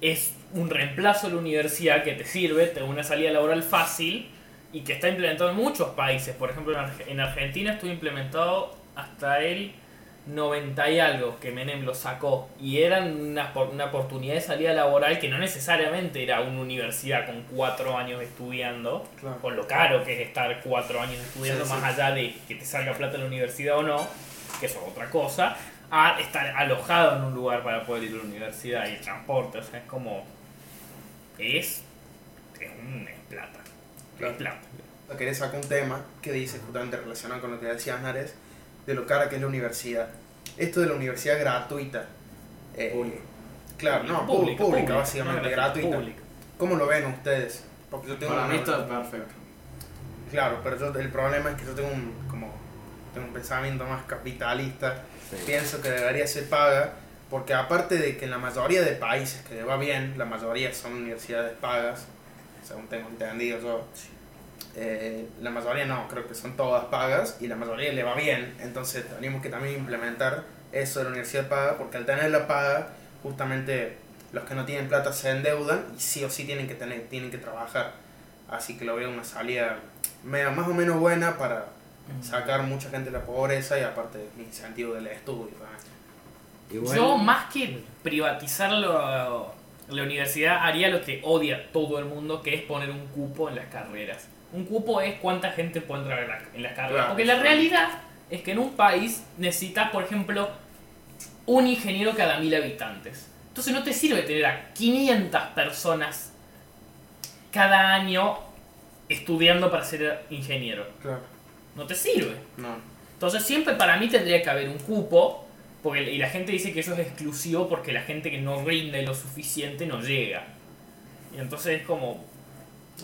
es un reemplazo a la universidad que te sirve, te da una salida laboral fácil y que está implementado en muchos países. Por ejemplo, en Argentina estuvo implementado hasta el 90 y algo que Menem lo sacó y era una, una oportunidad de salida laboral que no necesariamente era una universidad con cuatro años estudiando, Claro. con lo caro que es estar cuatro años estudiando, Sí, más sí. allá de que te salga plata en la universidad o no, que eso es otra cosa, a estar alojado en un lugar para poder ir a la universidad y el transporte, o sea, es como... Es... Es, un, es plata. Claro. Es plata. quería sacar un tema que dice justamente relacionado con lo que decías Nares, de lo cara que es la universidad. Esto de la universidad gratuita. eh, Pública. Claro, no, Pública, pública, pública, básicamente, no gratuita. pública. ¿Cómo lo ven ustedes? Porque yo tengo Para una- mí está perfecto. Claro, pero yo, el problema es que yo tengo un, como, tengo un pensamiento más capitalista. Pienso que debería ser paga, porque aparte de que en la mayoría de países que le va bien, la mayoría son universidades pagas, según tengo entendido yo. Eh, la mayoría no, creo que son todas pagas y la mayoría le va bien. Entonces tenemos que también implementar eso de la universidad paga, porque al tener la paga, justamente los que no tienen plata se endeudan y sí o sí tienen que, tener, tienen que trabajar. Así que lo veo una salida media- más o menos buena para sacar mucha gente de la pobreza y aparte el incentivo del estudio. también. Igual- Yo, más que privatizar lo- la universidad, haría lo que odia todo el mundo, que es poner un cupo en las carreras. Un cupo es cuánta gente puede entrar en, la- en las carreras. Claro. Porque la realidad es que en un país necesitas, por ejemplo, un ingeniero cada mil habitantes. Entonces no te sirve tener a 500 personas cada año estudiando para ser ingeniero. Claro. No te sirve. No. Entonces siempre para mí tendría que haber un cupo, porque, y la gente dice que eso es exclusivo porque la gente que no rinde lo suficiente no llega. Y entonces es como,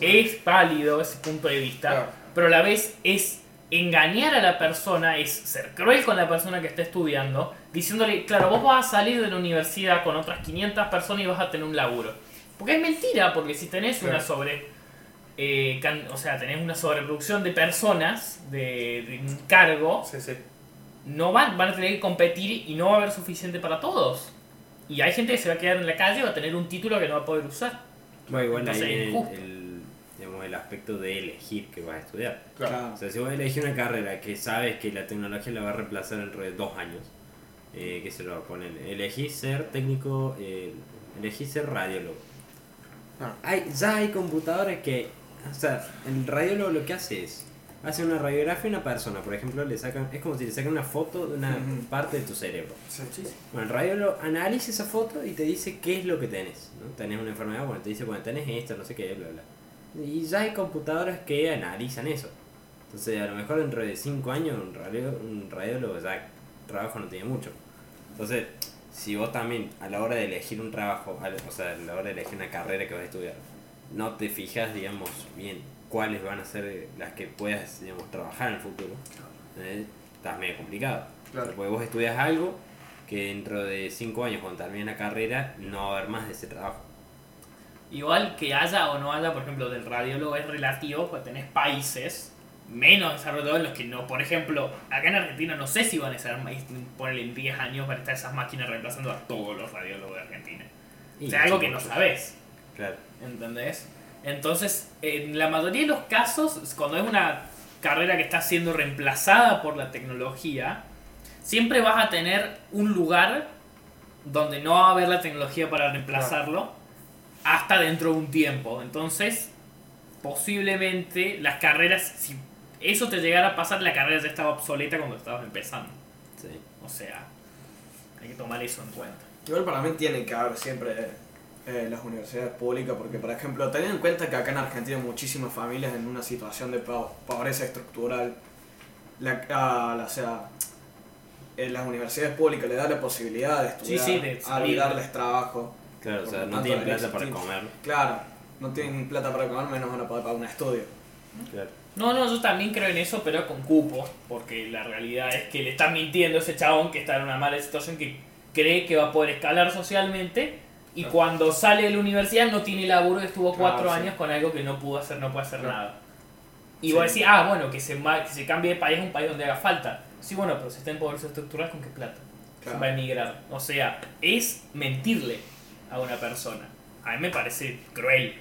es válido ese punto de vista, Claro. pero a la vez es engañar a la persona, es ser cruel con la persona que está estudiando, diciéndole, claro, vos vas a salir de la universidad con otras 500 personas y vas a tener un laburo. Porque es mentira, porque si tenés una sobre eh, can- o sea, tenés una sobreproducción de personas, de, de un cargo, Sí, sí. no van, van a tener que competir y no va a haber suficiente para todos. Y hay gente que se va a quedar en la calle y va a tener un título que no va a poder usar. Bueno, igual Entonces, ahí viene el, injusto. el, digamos, el aspecto de elegir que vas a estudiar. Claro. O sea, si vos elegís una carrera que sabes que la tecnología la va a reemplazar dentro de dos años, eh, que se lo ponen, elegís ser técnico, eh, elegís ser radiólogo. Ah. Hay, ya hay computadoras que, o sea, el radiólogo lo que hace es, hace una radiografía a una persona, por ejemplo, le sacan, es como si le sacan una foto de una parte de tu cerebro. Sí. Bueno, el radiólogo analiza esa foto y te dice qué es lo que tenés. ¿no? Tenés una enfermedad, bueno, te dice, bueno, tenés esto, no sé qué, bla, bla. Y ya hay computadoras que analizan eso. Entonces, a lo mejor dentro de 5 años, un, radio, un radiólogo ya trabajo no tiene mucho. Entonces, si vos también, a la hora de elegir un trabajo, a la- o sea, a la hora de elegir una carrera que vas a estudiar, no te fijas, digamos, bien cuáles van a ser eh, las que puedas, digamos, trabajar en el futuro, eh, estás medio complicado. Claro. Porque vos estudias algo que dentro de 5 años, cuando termine la carrera, no va a haber más de ese trabajo. Igual que haya o no haya, por ejemplo, del radiólogo es relativo, pues tenés países menos desarrollados en los que no. Por ejemplo, acá en Argentina no sé si van a ser, ponerle en 10 años para estar esas máquinas reemplazando a todos los radiólogos de Argentina. Y O sea, algo que no sabes. Claro. ¿Entendés? Entonces, en la mayoría de los casos, cuando es una carrera que está siendo reemplazada por la tecnología, siempre vas a tener un lugar donde no va a haber la tecnología para reemplazarlo hasta dentro de un tiempo. Entonces, posiblemente las carreras, si eso te llegara a pasar, la carrera ya estaba obsoleta cuando estabas empezando. Sí. O sea, hay que tomar eso en cuenta. Igual para mí tiene que haber siempre eh, las universidades públicas, porque por ejemplo, teniendo en cuenta que acá en Argentina hay muchísimas familias en una situación de po- pobreza estructural, la, ah, la- o sea, en las universidades públicas le da la posibilidad de estudiar, sí, de a darles trabajo. Claro, o sea, no tienen plata para comer. Claro, no tienen plata para comer, menos van a poder pagar un estudio. Claro. No, no, yo también creo en eso, pero con cupos, porque la realidad es que le está mintiendo a ese chabón que está en una mala situación que cree que va a poder escalar socialmente y Claro. cuando sale de la universidad no tiene laburo y estuvo Claro, cuatro sí. años con algo que no pudo hacer, no puede hacer Claro. nada. Y Sí. vos decís, ah, bueno, que se, que se cambie de país a un país donde haga falta. Sí, bueno, pero si está en pobreza estructural, ¿con qué plata? Claro. Va a emigrar. O sea, es mentirle a una persona. A mí me parece cruel.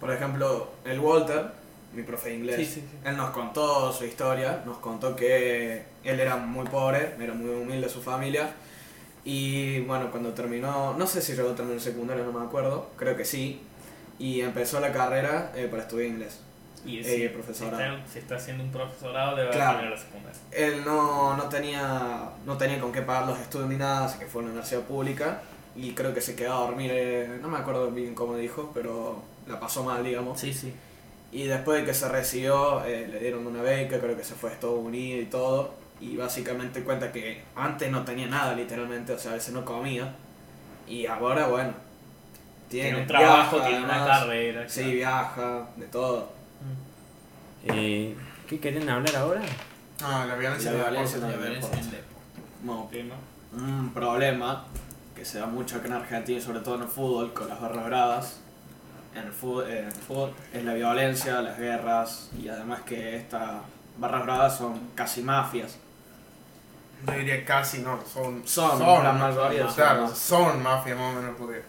Por ejemplo, el Walter, mi profe de inglés, Sí, sí, sí. él nos contó su historia, nos contó que él era muy pobre, era muy humilde su familia, y bueno, cuando terminó, no sé si llegó a terminar el secundario, no me acuerdo, creo que sí, y empezó la carrera eh, para estudiar inglés. Y Eh, si, si profesorado. está, si está haciendo un profesorado, debe Claro. terminar la secundaria. Él no, no, tenía, no tenía con qué pagar los estudios ni nada, así que fue a una universidad pública, y creo que se quedó a dormir, eh, no me acuerdo bien cómo dijo, pero la pasó mal, digamos. Sí, sí. Y después de que se recibió, eh, le dieron una beca, creo que se fue a Estados Unidos y todo. Y básicamente cuenta que antes no tenía nada, literalmente, o sea, a veces no comía. Y ahora, bueno, tiene, Tiene un trabajo, viaja, tiene una carrera. Sí, viaja, de todo. Mm. Eh, ¿Qué quieren hablar ahora? No, la violencia La en el violencia deporte. en el deporte. Bueno, Tema. un problema que se da mucho acá en Argentina, y sobre todo en el fútbol, con las barras bravas. En el fútbol, en el fútbol es la violencia, las guerras y además que estas barras bravas son casi mafias. Yo diría casi no, son. Son, la mayoría son Claro, mafias. son mafias más o menos porque.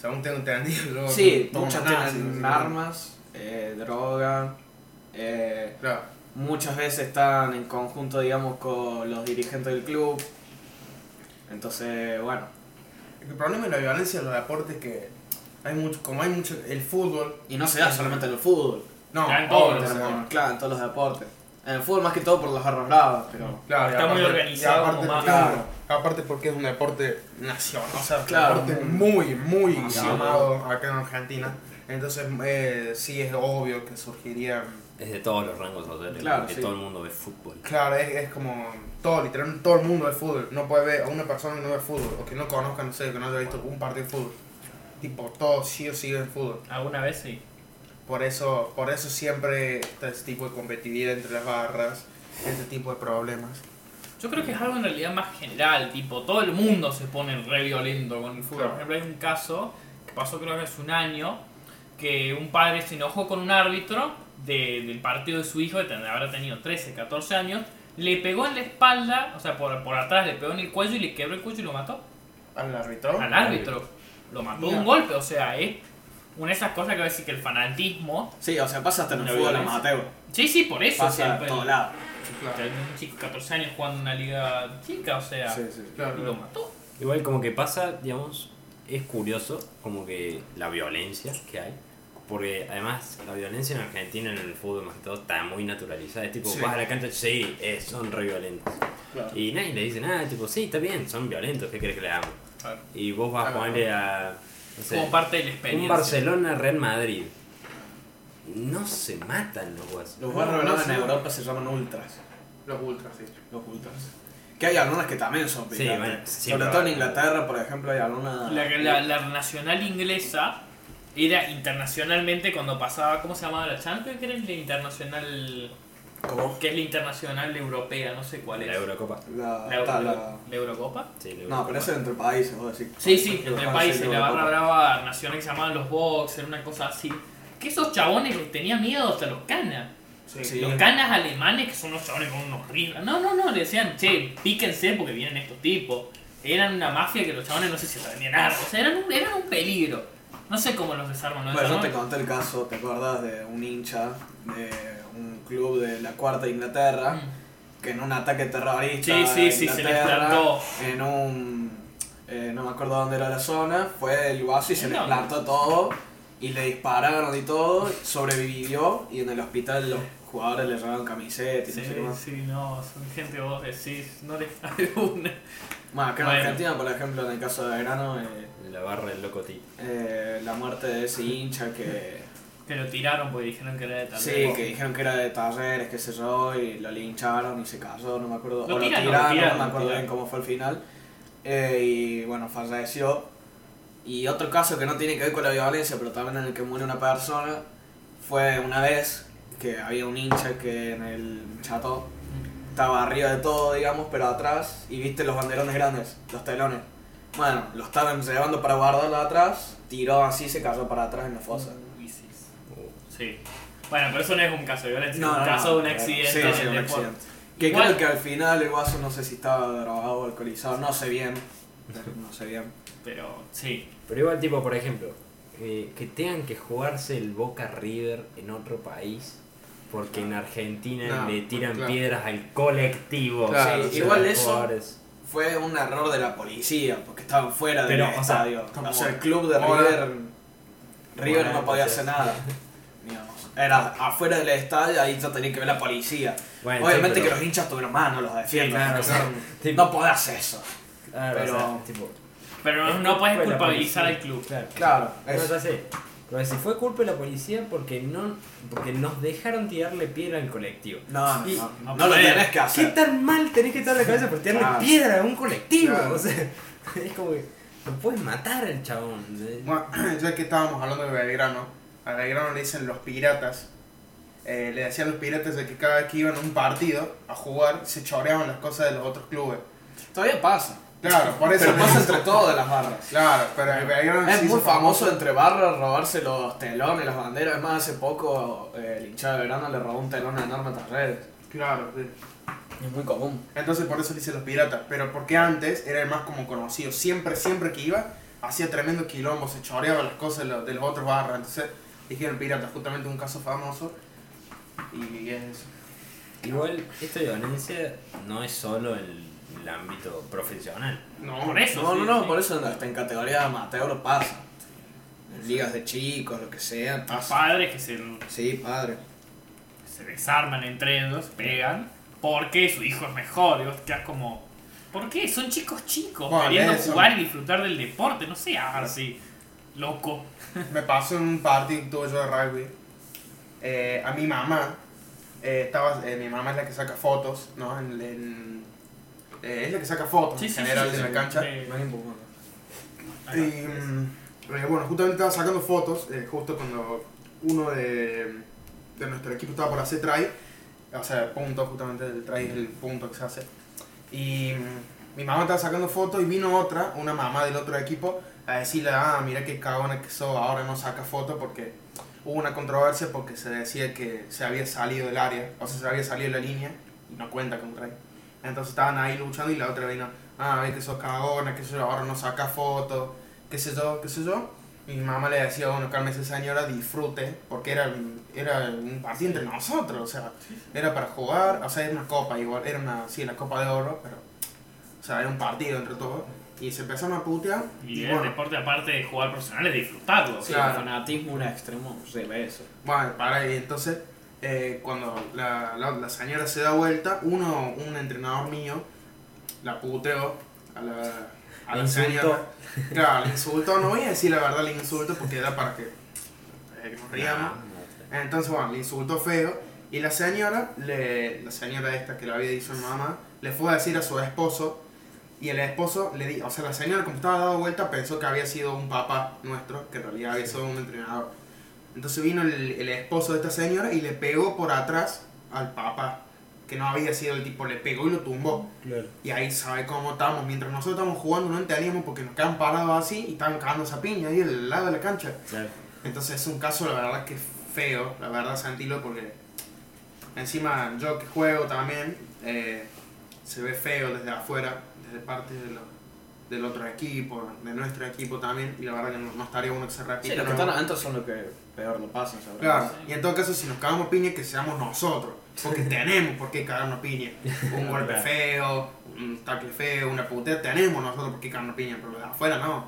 Según tengo entendido, luego Sí, muchas tienen armas, eh, droga, eh, Claro. muchas veces están en conjunto, digamos, con los dirigentes del club. Entonces, bueno, El problema de la violencia en los deportes es que hay mucho, como hay mucho, el fútbol. y no se da solamente en el fútbol, No, Ya en todos los deportes. claro, en todos los deportes. En el fútbol más que todo por las barras bravas, pero... Claro, Está muy organizado aparte como un- Aparte porque es un deporte nacional, o sea, Claro. un deporte muy, muy Nacional. amado acá en Argentina. Entonces, eh, sí es obvio que surgiría. Es de todos los rangos sociales, Claro, porque sí. todo el mundo ve fútbol. Claro, es, es como todo, literalmente todo el mundo ve fútbol. No puede ver a una persona que no ve fútbol o que no conozca, no sé, que no haya visto un partido de fútbol. Tipo, todos sí o sí ven fútbol. Alguna vez sí. Por eso, por eso siempre está este tipo de competitividad entre las barras, este tipo de problemas. Yo creo que es algo en realidad más general, tipo, todo el mundo se pone re violento con el fútbol. Claro. Por ejemplo, hay un caso que pasó creo que hace un año, que un padre se enojó con un árbitro de- del partido de su hijo, que habrá tenido 13, 14 años, le pegó en la espalda, o sea, por, por atrás le pegó en el cuello y le quebró el cuello y lo mató. Al árbitro. Al árbitro. Lo mató de Mira. un golpe, o sea, es una de esas cosas que va a decir que el fanatismo. Sí, o sea, pasa hasta en el fútbol amateur. Sí, sí, por eso. o Pasa sea, en todos lados. Claro. un chico de 14 años jugando en una liga chica, o sea, Sí, sí. Claro, y lo mató. Igual como que pasa, digamos, es curioso como que la violencia que hay. Porque además la violencia en Argentina en el fútbol más que todo está muy naturalizada. Es tipo, Sí. vas a la cancha, sí, eh, son re violentos. Claro. Y nadie le dice nada, tipo, sí, está bien, son violentos, ¿qué crees que le hagamos? Claro. Y vos vas a Claro. ponerle a, no sé, Como parte de la experiencia. un Barcelona Real Madrid. No se matan los guasos. Los No, barrios no, en. Europa se llaman ultras. Los ultras, sí. Los ultras. Que hay algunas que también son Sí, picantes. bueno, sí, Sobre pero- todo en Inglaterra, por ejemplo, hay algunas. La, la, la nacional inglesa era internacionalmente cuando pasaba, ¿cómo se llamaba la Champions? Que era la internacional. ¿Cómo? que es la internacional europea? No sé cuál es. La Eurocopa. La, La, ta- la- la- la Eurocopa? Sí, la No, Eurocopa. pero eso es entre países, vos decís. Sí, sí, entre países la barra brava nacional que se llamaban los Boxers, una cosa así. Que esos chabones les tenían miedo hasta los canas. Sí. Sí. Los canas alemanes, que son unos chabones con unos rifles. No, no, no, le decían, che, píquense porque vienen estos tipos. Eran una mafia que los chabones no sé si aprendían nada. O sea, eran un, eran un peligro. No sé cómo los desarman. ¿no? Bueno, yo te conté el caso, ¿te acordás de un hincha de un club de la cuarta Inglaterra? Mm. que en un ataque terrorista Sí, sí, sí, se le Inglaterra, plantó. en un eh, no me acuerdo dónde era la zona fue el guaso y se ¿En le dónde? plantó todo y le dispararon y todo sobrevivió y en el hospital los jugadores le llevaban camisetas y Sí, no sé qué más sí, no, son gente vos decís, no les [LAUGHS] cabe una. bueno acá en Bueno. Argentina por ejemplo en el caso de Verano eh, La barra del loco T. eh, la muerte de ese hincha que [LAUGHS] Que lo tiraron porque dijeron que era de tal Sí, que dijeron que era de talleres, qué sé yo, y lo lincharon y se cayó, no me acuerdo. Lo o tiraron, lo lo tiraron, tiraron, no me acuerdo bien cómo fue el final. Eh, y bueno, falleció. Y otro caso que no tiene que ver con la violencia, pero también en el que muere una persona, fue una vez que había un hincha que en el chato estaba arriba de todo, digamos, pero atrás, y viste los banderones grandes, los telones. Bueno, lo estaban llevando para guardarlo atrás, tiró así, se cayó para atrás en la fosa. Uy, sí. Sí. Bueno, pero eso no es un caso de violencia, No, es un no, caso no, de un accidente. sí, en sí, el un accidente. Que Igual- creo que al final el guaso no sé si estaba drogado o alcoholizado, no sé bien. No sé bien. Pero sí. Pero igual, tipo, por ejemplo, eh, que tengan que jugarse el Boca River en otro país porque en Argentina No, le tiran claro. piedras al colectivo. Claro, sí, igual eso- jugadores. Fue un error de la policía, porque estaban fuera del Pero, o sea, estadio. o sea, el club de River, River Bueno, no podía pues, hacer nada. [LAUGHS] Era afuera del estadio, ahí ya tenía que ver la policía. Bueno, Obviamente sí, pero- que los hinchas tuvieron más, no los defienden. Sí, claro. Sí. No podés hacer eso. Claro, pero- o sea, tipo, Pero no, es no puedes culpabilizar al club. Claro, Claro, Pero eso. ya Pero si fue culpa de la policía porque no porque nos dejaron tirarle piedra al colectivo. No, no, Y- no, no no lo tenés que ¿Qué hacer. tan mal tenés que estar la cabeza por tirarle Claro. piedra a un colectivo? Claro. O sea, [LAUGHS] es como que lo puedes matar al chabón. Bueno, [CLEARS THROAT] ya que estábamos hablando de Belgrano, a Belgrano le dicen los piratas. Eh, le decían los piratas de que cada vez que iban a un partido a jugar se choreaban las cosas de los otros clubes. Todavía pasa. Claro, por eso. Pero pasa entre todas las barras. Claro, pero el Belgrano Es muy famoso entre barras robarse los telones, las banderas. Es más, hace poco eh, el hinchado de verano le robó un telón enorme a Talleres. Claro, sí. Es muy común. Entonces por eso le dicen los piratas. Pero porque antes era el más como conocido. Siempre, siempre que iba, hacía tremendo quilombo, se choreaba las cosas de los, de los otros barras. Entonces dijeron piratas, justamente un caso famoso. Y es eso. Igual, esta violencia no es solo en el ámbito profesional. No, Por eso. No, sí, no, no, sí. por eso hasta en categoría amateur pasa. En ligas de chicos, lo que sea. A pasa. padres que se, Sí, padre. se desarman entre ellos, pegan, porque su hijo es mejor. Y vos quedás como. ¿Por qué? Son chicos chicos, Bueno, queriendo eso. jugar y disfrutar del deporte. No seas así, loco. Me pasó en un partido que tuve yo de rugby. Eh, a mi mamá, eh, estaba, eh, mi mamá es la que saca fotos, ¿no? En, en- eh, es la que saca fotos en general de la cancha. Importante. Y mm, eh, bueno, justamente estaba sacando fotos, eh, justo cuando uno de, de nuestro equipo estaba por hacer try, o sea, el punto, justamente el try es el punto que se hace. Y mm, mi mamá estaba sacando fotos y vino otra, una mamá del otro equipo, a decirle, ah, mira qué cagona que sos, ahora no saca fotos porque hubo una controversia porque se decía que se había salido del área, o sea, se había salido de la línea y no cuenta contra él. Entonces estaban ahí luchando y la otra vino, ah, que sos cagona, que sé yo, ahora no saca fotos, qué sé yo, qué sé yo. Mi mamá le decía, bueno, cálmese señora, disfrute, porque era, era un partido entre nosotros, o sea, era para jugar, o sea, era una copa igual, era una, sí, la copa de oro, pero, o sea, era un partido entre todos. Y se empezaron a putear. Y Y, el bueno, deporte, aparte de jugar profesional, es disfrutarlo. Sí, Claro. el fanatismo un extremo se ve eso. bueno, para y entonces, eh, cuando la, la, la señora se da vuelta, uno, un entrenador mío, la puteó a la, a La señora. Claro, le insultó, no voy a decir la verdad, le insulto porque era para que, eh, que nos riamos. Entonces, bueno, le insultó feo. Y la señora, le, la señora esta que le había dicho a mi mamá, le fue a decir a su esposo. Y el esposo le dijo, o sea, la señora como estaba dado vuelta pensó que había sido un papá nuestro, que en realidad había sido un entrenador. Entonces vino el, el esposo de esta señora y le pegó por atrás al papá, que no había sido el tipo, le pegó y lo tumbó. Claro. Y ahí sabe cómo estábamos. Mientras nosotros estábamos jugando no entendíamos porque nos quedaban parados así y estaban cagando esa piña ahí al lado de la cancha. Claro. Entonces es un caso, la verdad, que feo, la verdad, sentirlo porque encima yo que juego también, eh, se ve feo desde afuera, desde parte de lo- del otro equipo, de nuestro equipo también, y la verdad que no, no estaría bueno que se repita. Sí, los que están adentro son los que peor lo pasan, seguramente. Claro, y en todo caso, si nos cagamos piña, que seamos nosotros, porque [LAUGHS] tenemos por qué cagarnos piña. Un [LAUGHS] golpe Claro. feo, un tackle feo, una putea, tenemos nosotros por qué cagarnos piña, pero de afuera no.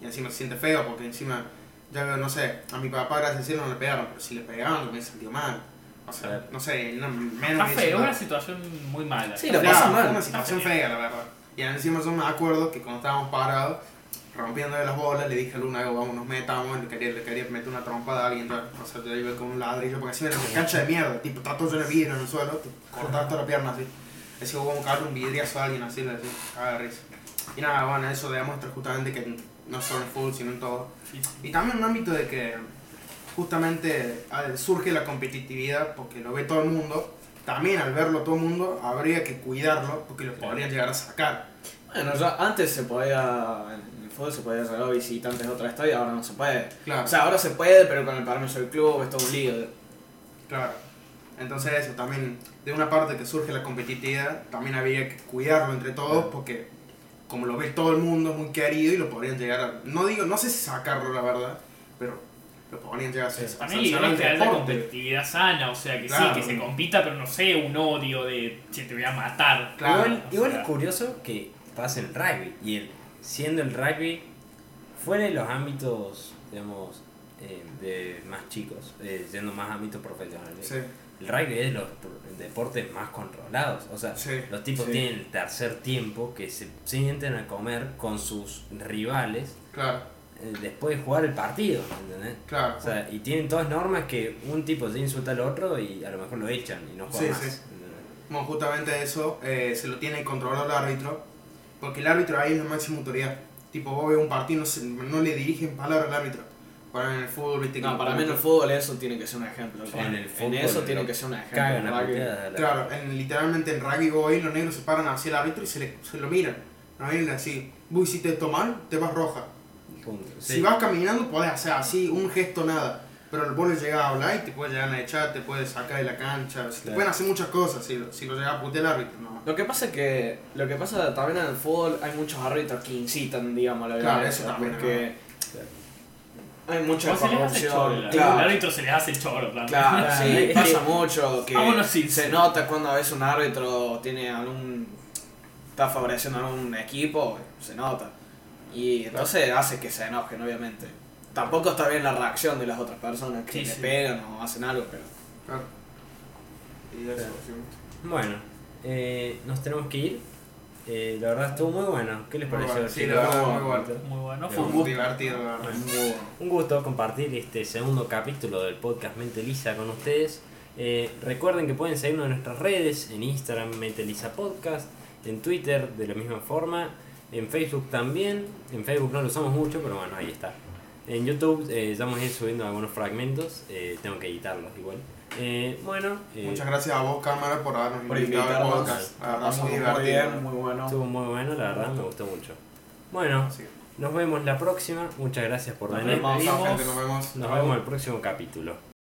Y encima se siente feo, porque encima, ya veo, no sé, a mi papá, gracias al cielo, no le pegaron, pero si le pegaban, me sentió mal. O sea, Claro. no sé, no, menos Está feo, una situación muy mala. Sí, lo feo. pasa Claro, mal. una situación fea, la verdad. Y encima yo me acuerdo que cuando estábamos parados, rompiendo de las bolas, le dije a Luna, vamos, nos metamos, le quería, le quería meter una trompada a alguien, o sea, yo iba con un ladrillo, porque encima era una cancha de mierda, tipo, está todo lleno de vidrio en el suelo, te cortabas toda la pierna así. Decía, vamos a caerle un vidriazo a alguien así, le decía, caga de risa. Y nada, bueno, eso demuestra justamente que no solo en fútbol, sino en todo. Y también en un ámbito de que justamente surge la competitividad porque lo ve todo el mundo. También al verlo todo el mundo habría que cuidarlo porque lo podrían llegar a sacar. Bueno, ya antes se podía, en el fútbol se podía llegar visitantes de otra estadio, ahora no se puede. Claro, O sea, ahora se puede, pero con el permiso del club, es todo un lío. claro. Entonces eso también, de una parte que surge la competitividad, también habría que cuidarlo entre todos porque como lo ve todo el mundo es muy querido y lo podrían llegar a... No digo, no sé si sacarlo la verdad, pero lo podrían llegar a, Sí. También haya deporte. competitividad sana, o sea que Claro. sí, que se compita, pero no sé, un odio de che, te voy a matar. Claro, igual o igual sea. es curioso que pase el rugby. Y el, siendo el rugby fuera de los ámbitos, digamos, eh, de más chicos, eh, siendo más ámbitos profesionales. Sí, El rugby es de los deportes más controlados. O sea, sí. los tipos Sí. tienen el tercer tiempo que se sienten a comer con sus rivales Claro, después de jugar el partido. ¿entendés? claro. O sea, y tienen todas normas que un tipo se insulta al otro y a lo mejor lo echan y no juega Sí, más. sí. Bueno, justamente eso eh, se lo tiene controlado el árbitro, porque el árbitro ahí es la máxima autoridad. Tipo, vos ves un partido, no, se- no le dirigen palabra al árbitro. Para en el fútbol, viste que- No, para mí en el fútbol eso tiene que ser un ejemplo. En el fútbol eso lo tiene que ser un ejemplo. Cagan a la- Claro, en, literalmente en rugby hoy los negros se paran hacia el árbitro y se, le, se lo miran. No vienen así, vos hiciste esto mal, te vas roja. Punto. Si vas caminando podés hacer así, un gesto nada. Pero vos le llegás a hablar y te puedes llegar a echar, te puedes sacar de la cancha. Te Claro. pueden hacer muchas cosas si, lo- si lo llega a putear el árbitro. No. Lo que pasa es que lo que pasa también en el fútbol hay muchos árbitros que incitan, digamos, la Claro, violencia, eso también, porque hay mucha O se les hace el choro, corrupción. el Claro, árbitro se les hace el choro, claro, Claro, [LAUGHS] sí, pasa mucho que Vámonos sin- se nota cuando a veces un árbitro tiene algún está favoreciendo a algún equipo, se nota. Y entonces hace que se enojen, obviamente. Tampoco está bien la reacción de las otras personas que Sí, le sí. pegan o hacen algo, pero Claro. Y eso. Bueno, eh, nos tenemos que ir. Eh, la verdad estuvo muy bueno. ¿Qué les Muy pareció? bueno, sí, la verdad, muy bueno. Muy bueno, Fue fue un Muy gusto. divertido, la verdad. Un gusto compartir este segundo capítulo del podcast Mente Lisa con ustedes. Eh, recuerden que pueden seguirnos en nuestras redes, en Instagram Mente Lisa Podcast, en Twitter de la misma forma, en Facebook también. En Facebook no lo usamos mucho, pero bueno, ahí está. En YouTube eh, ya vamos a ir subiendo algunos fragmentos, eh, tengo que editarlos igual. Eh, bueno, eh, Muchas gracias a vos, cámara, por habernos por invitado al podcast. La verdad, muy muy divertido. bien, muy bueno. estuvo muy bueno, la verdad me gustó mucho. Bueno, nos vemos la próxima. Muchas gracias por Nos venir. gente, nos vemos. Nos vemos en el próximo capítulo.